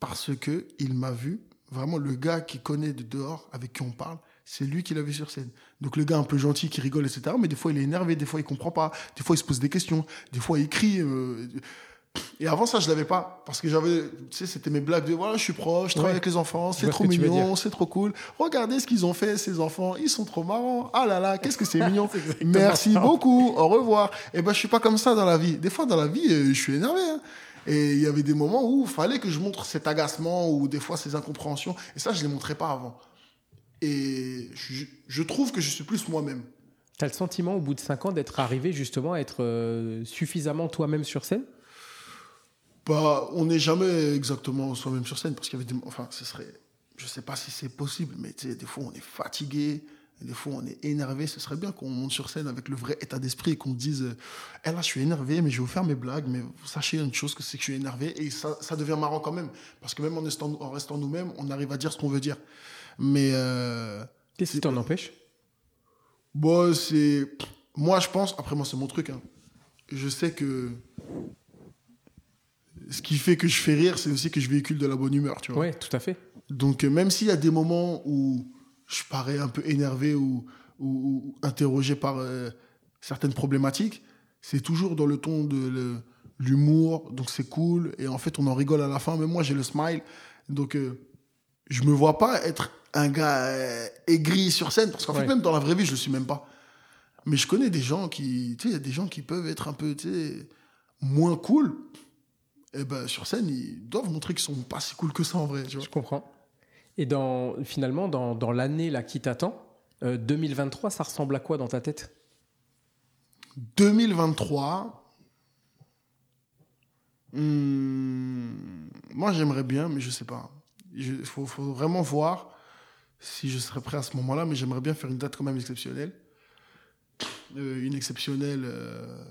parce que il m'a vu vraiment le gars qui connaît de dehors avec qui on parle, c'est lui qui l'a vu sur scène. Donc le gars un peu gentil qui rigole etc. Mais des fois il est énervé, des fois il comprend pas, des fois il se pose des questions, des fois il crie. euh, et avant ça, je l'avais pas. Parce que j'avais, tu sais, c'était mes blagues de voilà, je suis proche, je travaille Ouais. avec les enfants, c'est trop mignon, c'est trop cool. Regardez ce qu'ils ont fait, ces enfants, ils sont trop marrants. Ah là là, qu'est-ce que c'est mignon. Merci ça. beaucoup, au revoir. Et ben, je suis pas comme ça dans la vie. Des fois, dans la vie, euh, je suis énervé. hein. Et il y avait des moments où il fallait que je montre cet agacement ou des fois ces incompréhensions. Et ça, je les montrais pas avant. Et je, je trouve que je suis plus moi-même. Tu as le sentiment au bout de 5 ans d'être arrivé justement à être euh, suffisamment toi-même sur scène? Bah, on n'est jamais exactement soi-même sur scène parce qu'il y avait des. Enfin, ce serait. Je sais pas si c'est possible, mais tu sais, des fois, on est fatigué. Des fois, on est énervé. Ce serait bien qu'on monte sur scène avec le vrai état d'esprit et qu'on dise Eh là, je suis énervé, mais je vais vous faire mes blagues. Mais sachez une chose que c'est que je suis énervé. Et ça, ça devient marrant quand même. Parce que même en restant, en restant nous-mêmes, on arrive à dire ce qu'on veut dire. Mais. euh, Qu'est-ce qui t'en empêche? Bon, c'est. Moi, je pense. Après, moi, c'est mon truc. hein. Je sais que. Ce qui fait que je fais rire, c'est aussi que je véhicule de la bonne humeur, tu vois. Ouais, tout à fait. Donc, euh, même s'il y a des moments où je parais un peu énervé ou, ou- ou interrogé par euh, certaines problématiques, c'est toujours dans le ton de l'humour, donc c'est cool, et en fait, on en rigole à la fin. Même moi, j'ai le smile. Donc, euh, je me vois pas être un gars euh, aigri sur scène, parce qu'en Ouais. fait, même dans la vraie vie, je le suis même pas. Mais je connais des gens qui, tu sais, il y a des gens qui peuvent être un peu, tu sais, moins cool. Et ben, sur scène, ils doivent montrer qu'ils sont pas si cool que ça en vrai, tu vois. Je comprends. Et dans, finalement, dans, dans l'année là qui t'attend, euh, 2023, ça ressemble à quoi dans ta tête? 2023, hmm, moi j'aimerais bien, mais je sais pas. Il faut, faut vraiment voir si je serais prêt à ce moment-là, mais j'aimerais bien faire une date quand même exceptionnelle. Euh, une exceptionnelle, euh,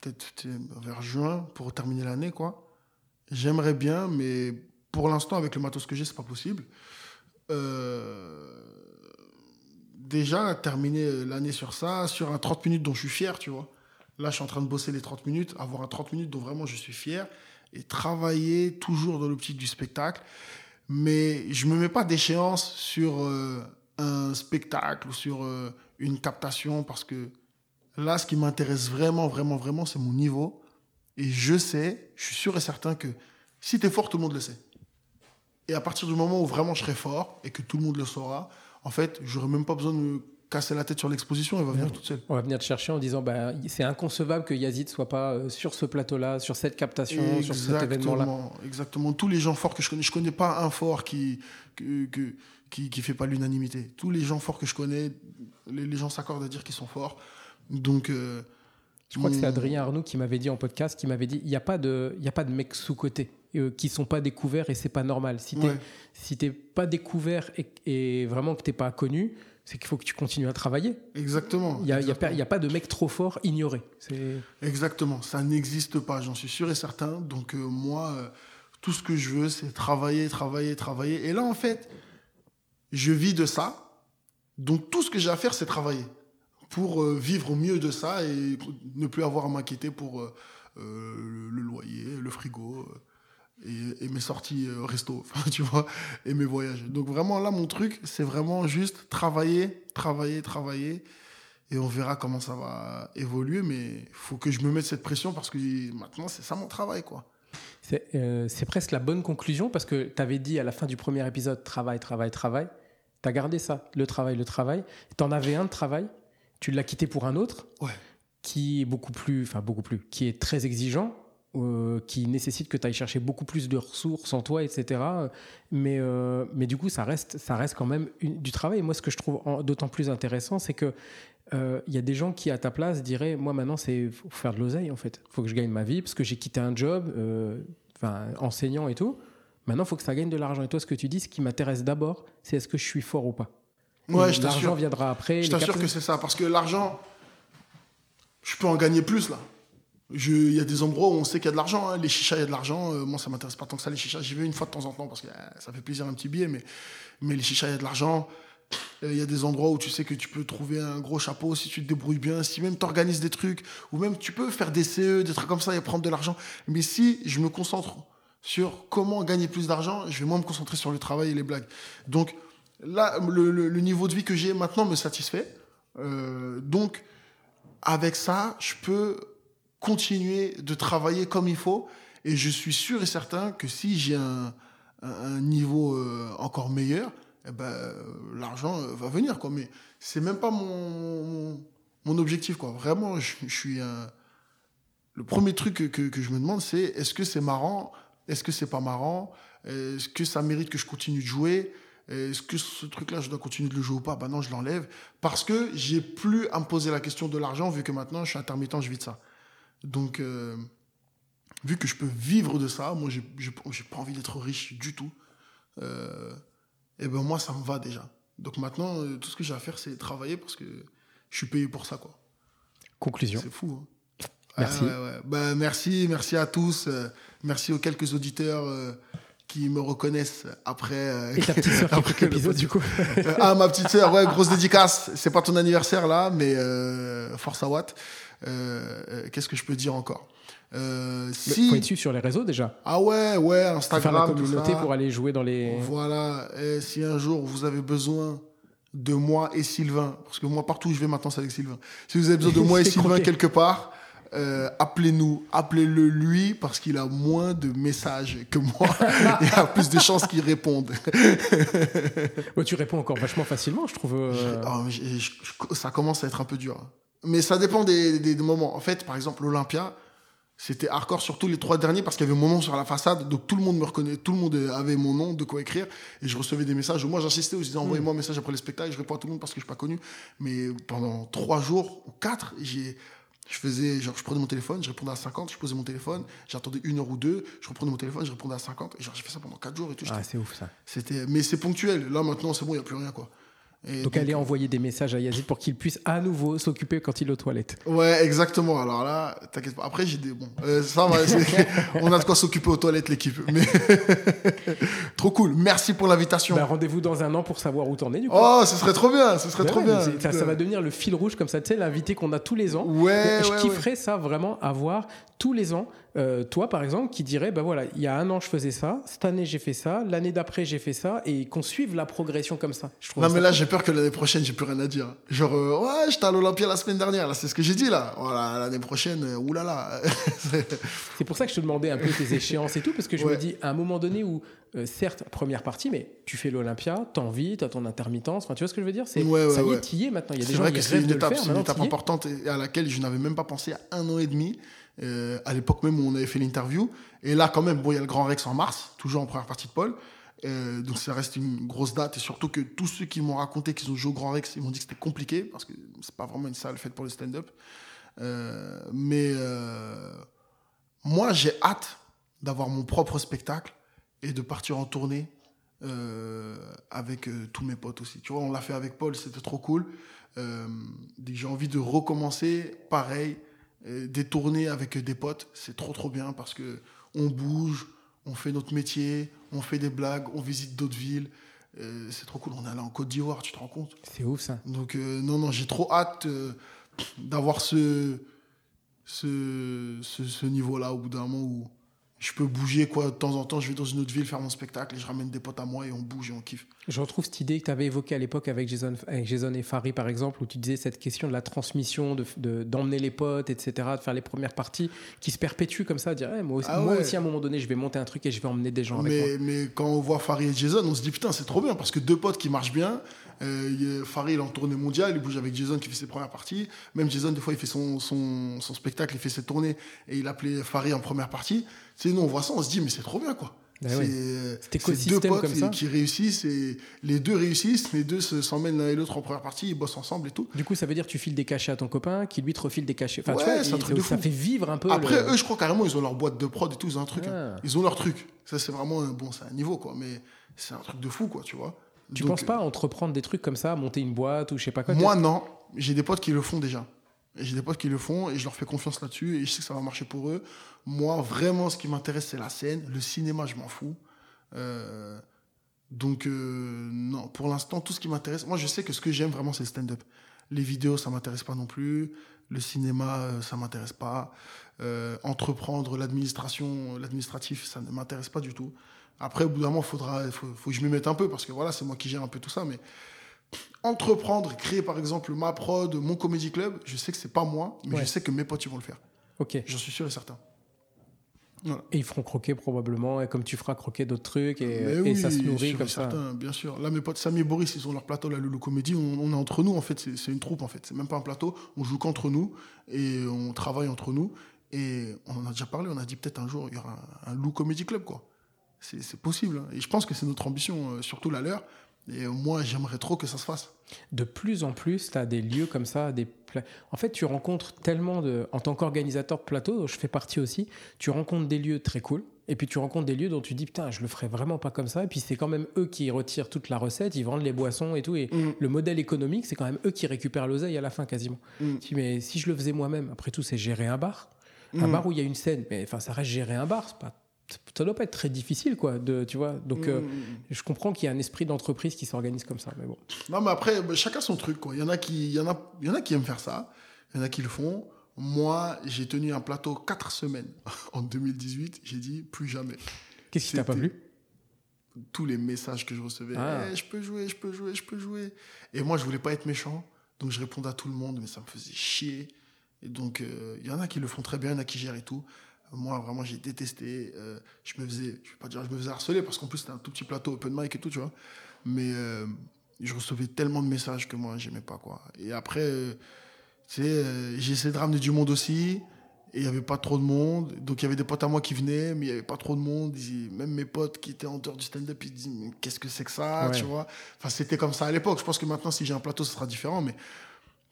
peut-être vers juin pour terminer l'année, quoi. J'aimerais bien, mais pour l'instant, avec le matos que j'ai, c'est pas possible. Euh, déjà, terminer l'année sur ça, sur un 30 minutes dont je suis fier, tu vois. Là, je suis en train de bosser les 30 minutes, avoir un 30 minutes dont vraiment je suis fier et travailler toujours dans l'optique du spectacle. Mais je me mets pas d'échéance sur euh, un spectacle ou sur euh, une captation parce que là, ce qui m'intéresse vraiment, vraiment, vraiment, c'est mon niveau. Et je sais, je suis sûr et certain que si tu es fort, tout le monde le sait. Et à partir du moment où vraiment je serai fort et que tout le monde le saura, en fait, j'aurai même pas besoin de me casser la tête sur l'exposition, elle va venir toute seule. On va venir te chercher en disant bah, c'est inconcevable que Yazid soit pas euh, sur ce plateau-là, sur cette captation, sur cet événement-là. Exactement, exactement. Tous les gens forts que je connais, je connais pas un fort qui que, que- qui, qui fait pas l'unanimité. Tous les gens forts que je connais, les, les gens s'accordent à dire qu'ils sont forts. Donc, euh, Je crois que c'est mon- Adrien Arnoux qui m'avait dit en podcast, qui m'avait dit il n'y a pas de, il a pas de mecs sous côté euh, qui sont pas découverts et c'est pas normal. Si t'es Ouais. si t'es pas découvert et, et vraiment que t'es pas connu, c'est qu'il faut que tu continues à travailler. Exactement. Il y a, pas- a de mec trop fort ignoré. Exactement, ça n'existe pas, j'en suis sûr et certain. Donc euh, moi, euh, tout ce que je veux, c'est travailler, travailler, travailler. Et là, en fait, je vis de ça. Donc tout ce que j'ai à faire, c'est travailler pour euh, vivre au mieux de ça et ne plus avoir à m'inquiéter pour euh, euh, le, loyer, le frigo et, mes sorties resto, tu vois, et mes voyages. Donc vraiment, là, mon truc, c'est vraiment juste travailler, travailler, travailler et on verra comment ça va évoluer, mais il faut que je me mette cette pression parce que maintenant, c'est ça mon travail, quoi. c'est presque la bonne conclusion parce que tu avais dit à la fin du premier épisode travail, travail, travail. Tu as gardé ça, le travail, le travail. Tu en avais un de travail, tu l'as quitté pour un autre. Ouais. qui est beaucoup plus, enfin beaucoup plus, qui est très exigeant, euh, qui nécessite que tu ailles chercher beaucoup plus de ressources en toi, etc. Mais, euh, mais du coup, ça reste, ça reste quand même une- du travail. Et moi, ce que je trouve d'autant plus intéressant, c'est que euh, il y a des gens qui, à ta place, diraient Moi, maintenant, c'est faut faire de l'oseille, en fait. faut que je gagne ma vie parce que j'ai quitté un job, enfin, enseignant et tout. Maintenant, il faut que ça gagne de l'argent. Et toi, ce que tu dis, ce qui m'intéresse d'abord, c'est est-ce que je suis fort ou pas? Ouais, je L'argent t'assure. viendra après. Je t'assure que c'est ça, parce que l'argent, je peux en gagner plus, là. Il y a des endroits où on sait qu'il y a de l'argent. hein. Les chichas, il y a de l'argent. Euh, moi, ça m'intéresse pas tant que ça, les chichas. J'y vais une fois de temps en temps parce que euh, ça fait plaisir un petit billet, mais, mais les chichas, il y a de l'argent. Euh, Il y a des endroits où tu sais que tu peux trouver un gros chapeau si tu te débrouilles bien, si même tu organises des trucs, ou même tu peux faire des CE, des trucs comme ça et prendre de l'argent. Mais si je me concentre sur comment gagner plus d'argent, je vais moins me concentrer sur le travail et les blagues. Donc là, le, niveau de vie que j'ai maintenant me satisfait. Euh, donc, avec ça, je peux continuer de travailler comme il faut. Et je suis sûr et certain que si j'ai un, niveau euh, encore meilleur, eh ben, l'argent euh, va venir. Quoi. Mais c'est même pas mon, mon, objectif. Quoi. Vraiment, je, suis. Le premier truc que, que, que je me demande, c'est est-ce que c'est marrant? Est-ce que c'est pas marrant? Est-ce que ça mérite que je continue de jouer? Est-ce que ce truc-là, je dois continuer de le jouer ou pas? Ben non, je l'enlève. Parce que j'ai plus à me poser la question de l'argent, vu que maintenant, je suis intermittent, je vis de ça. Donc, euh, vu que je peux vivre de ça, moi, j'ai j'ai- j'ai pas envie d'être riche du tout. Euh, et ben moi, ça me va déjà. Donc maintenant, euh, tout ce que j'ai à faire, c'est travailler parce que je suis payé pour ça, quoi. Conclusion. C'est fou. hein. Merci. Ouais, ouais, ouais. Bah, merci, merci à tous. euh, merci aux quelques auditeurs euh, qui me reconnaissent après. euh, Et ta petite sœur qui après du coup. Ah, ma petite sœur, ouais, grosse dédicace. C'est pas ton anniversaire là, mais euh, force à Watt. Euh, euh, Qu'est-ce que je peux dire encore? Euh, Si. Faut être suivre sur les réseaux déjà? Ah ouais, ouais, Instagram. faire la communauté pour aller jouer dans les. Voilà. Et si un jour vous avez besoin de moi et Sylvain, parce que moi partout où je vais maintenant c'est avec Sylvain. Si vous avez besoin de moi et Sylvain croqué. quelque part, euh, appelez-nous, appelez-le lui parce qu'il a moins de messages que moi et a plus de chances qu'il réponde. Ouais, tu réponds encore vachement facilement, je trouve. euh, je- je- je- ça commence à être un peu dur. hein. Mais ça dépend des, des- des moments. En fait, par exemple, l'Olympia, c'était hardcore, surtout les trois derniers, parce qu'il y avait mon nom sur la façade. Donc tout le monde me reconnaît, tout le monde avait mon nom, de quoi écrire. Et je recevais des messages. Moi, j'insistais, je disais, envoyez-moi un message après le spectacle. Je réponds à tout le monde parce que je suis pas connu. Mais pendant trois jours ou quatre, j'ai. Je faisais, genre, je prenais mon téléphone, je répondais à 50, je posais mon téléphone, j'attendais une heure ou deux, je reprenais mon téléphone, je répondais à 50, et genre, j'ai fait ça pendant quatre jours et tout. Ah, c'est ouf ça. C'était, mais c'est ponctuel. Là, maintenant, c'est bon, il n'y a plus rien, quoi. Et Donc, allez envoyer des messages à Yazid pour qu'il puisse à nouveau s'occuper quand il est aux toilettes. Ouais, exactement. Alors là, t'inquiète pas. Après, j'ai des. Bon, euh, ça va. On a de quoi s'occuper aux toilettes, l'équipe. Mais. trop cool. Merci pour l'invitation. Bah, Rendez-vous dans un an pour savoir où t'en es du coup. oh, ce serait trop bien. Ce serait Ouais, trop bien. ça, ça va devenir le fil rouge comme ça, tu sais, l'invité qu'on a tous les ans. Ouais, je ouais, kifferais ça vraiment, avoir tous les ans, euh, toi par exemple, qui dirait, ben voilà, il y a un an je faisais ça, cette année j'ai fait ça, l'année d'après j'ai fait ça, et qu'on suive la progression comme ça. Je Non, ça mais là, cool. j'ai peur que l'année prochaine, j'ai plus rien à dire. Genre, euh, ouais, j'étais à l'Olympia la semaine dernière. Là, c'est ce que j'ai dit, là. Voilà, l'année prochaine, euh, oulala. c'est pour ça que je te demandais un peu tes échéances et tout, parce que je Ouais. me dis, à un moment donné où, certes, première partie, mais tu fais l'Olympia, t'as envie, t'as ton intermittence, enfin tu vois ce que je veux dire C'est Ouais, ouais, Ça y est, t'y es maintenant. Il y a des gens vrai qui que c'est une étape, faire, une étape importante et à laquelle je n'avais même pas pensé y a un an et demi, euh, à l'époque même où on avait fait l'interview. Et là, quand même, bon, il y a le Grand Rex en mars, toujours en première partie de Paul. Euh, donc ça reste une grosse date et surtout que tous ceux qui m'ont raconté qu'ils ont joué au Grand Rex, ils m'ont dit que c'était compliqué parce que c'est pas vraiment une salle faite pour le stand-up. Euh, mais moi, j'ai hâte d'avoir mon propre spectacle et de partir en tournée avec tous mes potes aussi. Tu vois, on l'a fait avec Paul, c'était trop cool. J'ai envie de recommencer pareil, des tournées avec des potes. C'est trop trop bien parce que on bouge, on fait notre métier, on fait des blagues, on visite d'autres villes. Euh, c'est trop cool. On est allé en Côte d'Ivoire, tu te rends compte? C'est ouf ça. Donc euh, non non, j'ai trop hâte euh, d'avoir ce ce, ce, ce niveau-là au bout d'un moment où je peux bouger quoi de temps en temps. Je vais dans une autre ville faire mon spectacle et je ramène des potes à moi et on bouge et on kiffe. Je retrouve cette idée que tu avais évoquée à l'époque avec Jason, avec Jason et Farid, par exemple, où tu disais cette question de la transmission, d'emmener de, les potes, etc., de faire les premières parties qui se perperpétuent comme ça, dire Eh, moi, aussi, Ah moi aussi, à un moment donné, je vais monter un truc et je vais emmener des gens avec moi. Mais, mais quand on voit Farid et Jason, on se dit putain, c'est trop bien parce que deux potes qui marchent bien. Euh, Farid il est en tournée mondiale, il bouge avec Jason qui fait ses premières parties. Même Jason, des fois, il fait son, son, son spectacle, il fait ses tournées et il appelait Farid en première partie. Tu sais, nous, on voit ça, on se dit, mais c'est trop bien quoi. Bah c'est ouais. euh, deux potes comme qui- ça. qui réussissent et les deux réussissent, les deux se- s'emmènent l'un et l'autre en première partie, ils bossent ensemble et tout. Du coup, ça veut dire que tu files des cachets à ton copain, qui lui te refile des cachets. Enfin, tu Ouais, vois, il- truc de ça fou. fait vivre un peu. Après, le- eux, je crois carrément, ils ont leur boîte de prod et tout, ils ont un truc. hein. Ah. Ils ont leur truc. Ça, c'est vraiment, un- bon, c'est un niveau quoi, mais c'est un truc de fou quoi, tu vois. tu Donc, penses pas entreprendre des trucs comme ça, monter une boîte ou je sais pas quoi Moi, non. J'ai des potes qui le font déjà. J'ai des potes qui le font et je leur fais confiance là-dessus et je sais que ça va marcher pour eux. Moi, vraiment, ce qui m'intéresse, c'est la scène. Le cinéma, je m'en fous. Euh, donc, euh, non, pour l'instant, tout ce qui m'intéresse. Moi, je sais que ce que j'aime vraiment, c'est le stand-up. Les vidéos, ça m'intéresse pas non plus. Le cinéma, euh, ça m'intéresse pas. Entreprendre l'administration, l'administratif, ça ne m'intéresse pas du tout. Après, au bout d'un moment, il faudra, faut, faut que je m'y mette un peu parce que voilà, c'est moi qui gère un peu tout ça. Mais entreprendre, créer par exemple ma prod, mon comédie club, je sais que c'est pas moi, mais Ouais. je sais que mes potes ils vont le faire. Ok. J'en suis sûr et certain. Voilà. Et ils feront croquer probablement, et comme tu feras croquer d'autres trucs, et, ça se nourrit comme ça. bien sûr. Là, mes potes Samy et Boris, ils ont leur plateau, la Loulou Comédie. On, on est entre nous, en fait. C'est une troupe, en fait. C'est même pas un plateau. On joue qu'entre nous et on travaille entre nous. Et on en a déjà parlé. On a dit peut-être un jour, il y aura un, un Lou Comedy Club, quoi. C'est c'est possible. hein. Et je pense que c'est notre ambition, euh, surtout la leur. Et moi, j'aimerais trop que ça se fasse. De plus en plus, tu as des lieux comme ça, des pla- En fait, tu rencontres tellement de. En tant qu'organisateur de plateau, je fais partie aussi, tu rencontres des lieux très cool, Et puis tu rencontres des lieux dont tu dis putain, je le ferais vraiment pas comme ça. Et puis c'est quand même eux qui retirent toute la recette, ils vendent les boissons et tout. Et Mm. le modèle économique, c'est quand même eux qui récupèrent l'oseille à la fin quasiment. Mm. Tu dis, mais si je le faisais moi-même, après tout, c'est gérer un bar. Un Mm. bar où il y a une scène, mais enfin, ça reste gérer un bar. C'est pas, ça doit pas être très difficile, quoi. De, tu vois. Donc, euh, Mm. je comprends qu'il y a un esprit d'entreprise qui s'organise comme ça. Mais bon. Non, mais après, bah, chacun son truc. Quoi. Il, y en a qui, il, y en a, il y en a qui aiment faire ça. Il y en a qui le font. Moi, j'ai tenu un plateau quatre semaines en 2018. J'ai dit plus jamais. Qu'est-ce qui t'a pas plu? Tous les messages que je recevais. Ah. Eh, je peux jouer, je peux jouer, je peux jouer. Et moi, je voulais pas être méchant. Donc, je répondais à tout le monde, mais ça me faisait chier. Et donc, euh, il y en a qui le font très bien, il y en a qui gèrent et tout. Moi, vraiment, j'ai détesté. Euh, je me faisais, je vais pas dire, je me faisais harceler parce qu'en plus, c'était un tout petit plateau open mic et tout, tu vois. Mais euh, je recevais tellement de messages que moi, j'aimais pas, quoi. Et après, euh, tu sais, j'ai essayé de ramener du monde aussi. Et il n'y avait pas trop de monde. Donc, il y avait des potes à moi qui venaient, mais il n'y avait pas trop de monde. Ils- même mes potes qui étaient en dehors du stand-up, ils disaient, mais qu'est-ce que c'est que ça, Ouais. tu vois. Enfin, c'était comme ça à l'époque. Je pense que maintenant, si j'ai un plateau, ce sera différent. Mais,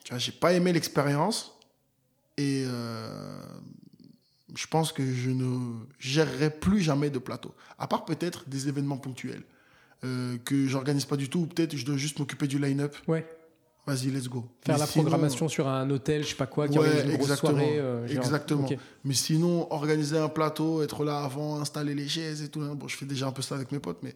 tu vois, j'ai pas aimé l'expérience. Et euh, je pense que je ne gérerai plus jamais de plateau. À part peut-être des événements ponctuels euh, que j'organise pas du tout. Ou peut-être je dois juste m'occuper du line-up. Ouais. Vas-y, let's go. Faire Mais la sinon- programmation sur un hôtel, je sais pas quoi, qui Ouais, organise une grosse exactement. soirée. euh, genre- Exactement. Mais sinon, organiser un plateau, être là avant, installer les chaises et tout. hein, Bon, je fais déjà un peu ça avec mes potes, mais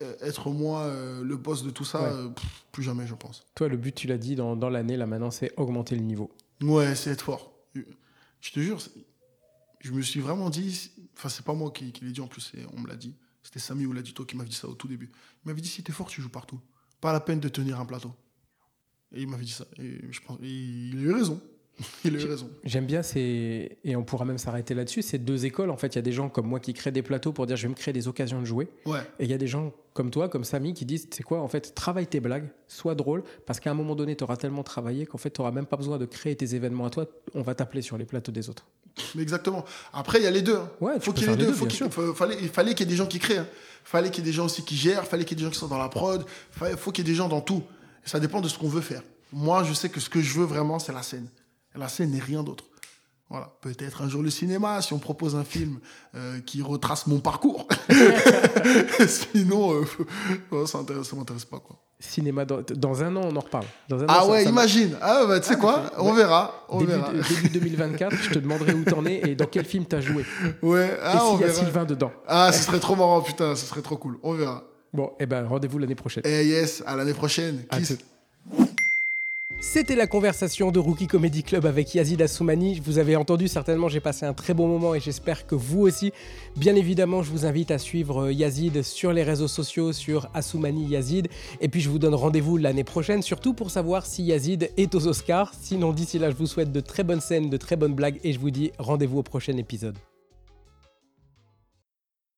euh, être moi euh, le boss de tout ça, Ouais. euh, pff, plus jamais, je pense. Toi, le but, tu l'as dit dans, dans l'année, là maintenant, c'est augmenter le niveau. Ouais, c'est être fort. Je te jure, je me suis vraiment dit, enfin, c'est pas moi qui, qui l'ai dit en plus, on me l'a dit. C'était Samy Ouladito qui m'avait dit ça au tout début. Il m'avait dit si t'es fort, tu joues partout. Pas la peine de tenir un plateau. Et il m'avait dit ça. Et je pense, et il a eu raison. il a eu raison. J'aime bien ces. Et on pourra même s'arrêter là-dessus. Ces deux écoles, en fait, il y a des gens comme moi qui créent des plateaux pour dire je vais me créer des occasions de jouer. Ouais. Et il y a des gens comme toi, comme Samy, qui disent c'est quoi, en fait, travaille tes blagues, sois drôle, parce qu'à un moment donné, tu auras tellement travaillé qu'en fait, tu n'auras même pas besoin de créer tes événements à toi. On va t'appeler sur les plateaux des autres. Mais exactement. Après, il y a les deux. hein. Ouais, faut y ait faire les deux. deux, Faut fallait, il fallait qu'il y ait des gens qui créent. hein. fallait qu'il y ait des gens aussi qui gèrent. fallait qu'il y ait des gens qui sont dans la prod. Il faut qu'il y ait des gens dans tout. Et ça dépend de ce qu'on veut faire. Moi, je sais que ce que je veux vraiment, c'est la scène. Et la scène n'est rien d'autre. Voilà. Peut-être un jour le cinéma, si on propose un film euh, qui retrace mon parcours. Sinon, euh, ça ça m'intéresse pas. Quoi. Cinéma, dans, dans un an, on en reparle. Dans un an, Ah ouais, ça- imagine. Ah bah, tu sais quoi On ouais. verra. On Début, verra. début 2024, je te demanderai où t'en es et dans quel film t'as joué. Ouais, et ah, on s'il y a verra. Sylvain dedans. Ah, ce serait trop marrant, putain, ce serait trop cool. On verra. Bon, eh ben, rendez-vous l'année prochaine. Eh yes, à l'année prochaine. À Kiss. tout. C'était la conversation de Rookie Comedy Club avec Yazid Assoumani. Vous avez entendu, certainement, j'ai passé un très bon moment et j'espère que vous aussi. Bien évidemment, je vous invite à suivre euh, Yazid sur les réseaux sociaux, sur Assoumani Yazid. Et puis, je vous donne rendez-vous l'année prochaine, surtout pour savoir si Yazid est aux Oscars. Sinon, d'ici là, je vous souhaite de très bonnes scènes, de très bonnes blagues et je vous dis rendez-vous au prochain épisode.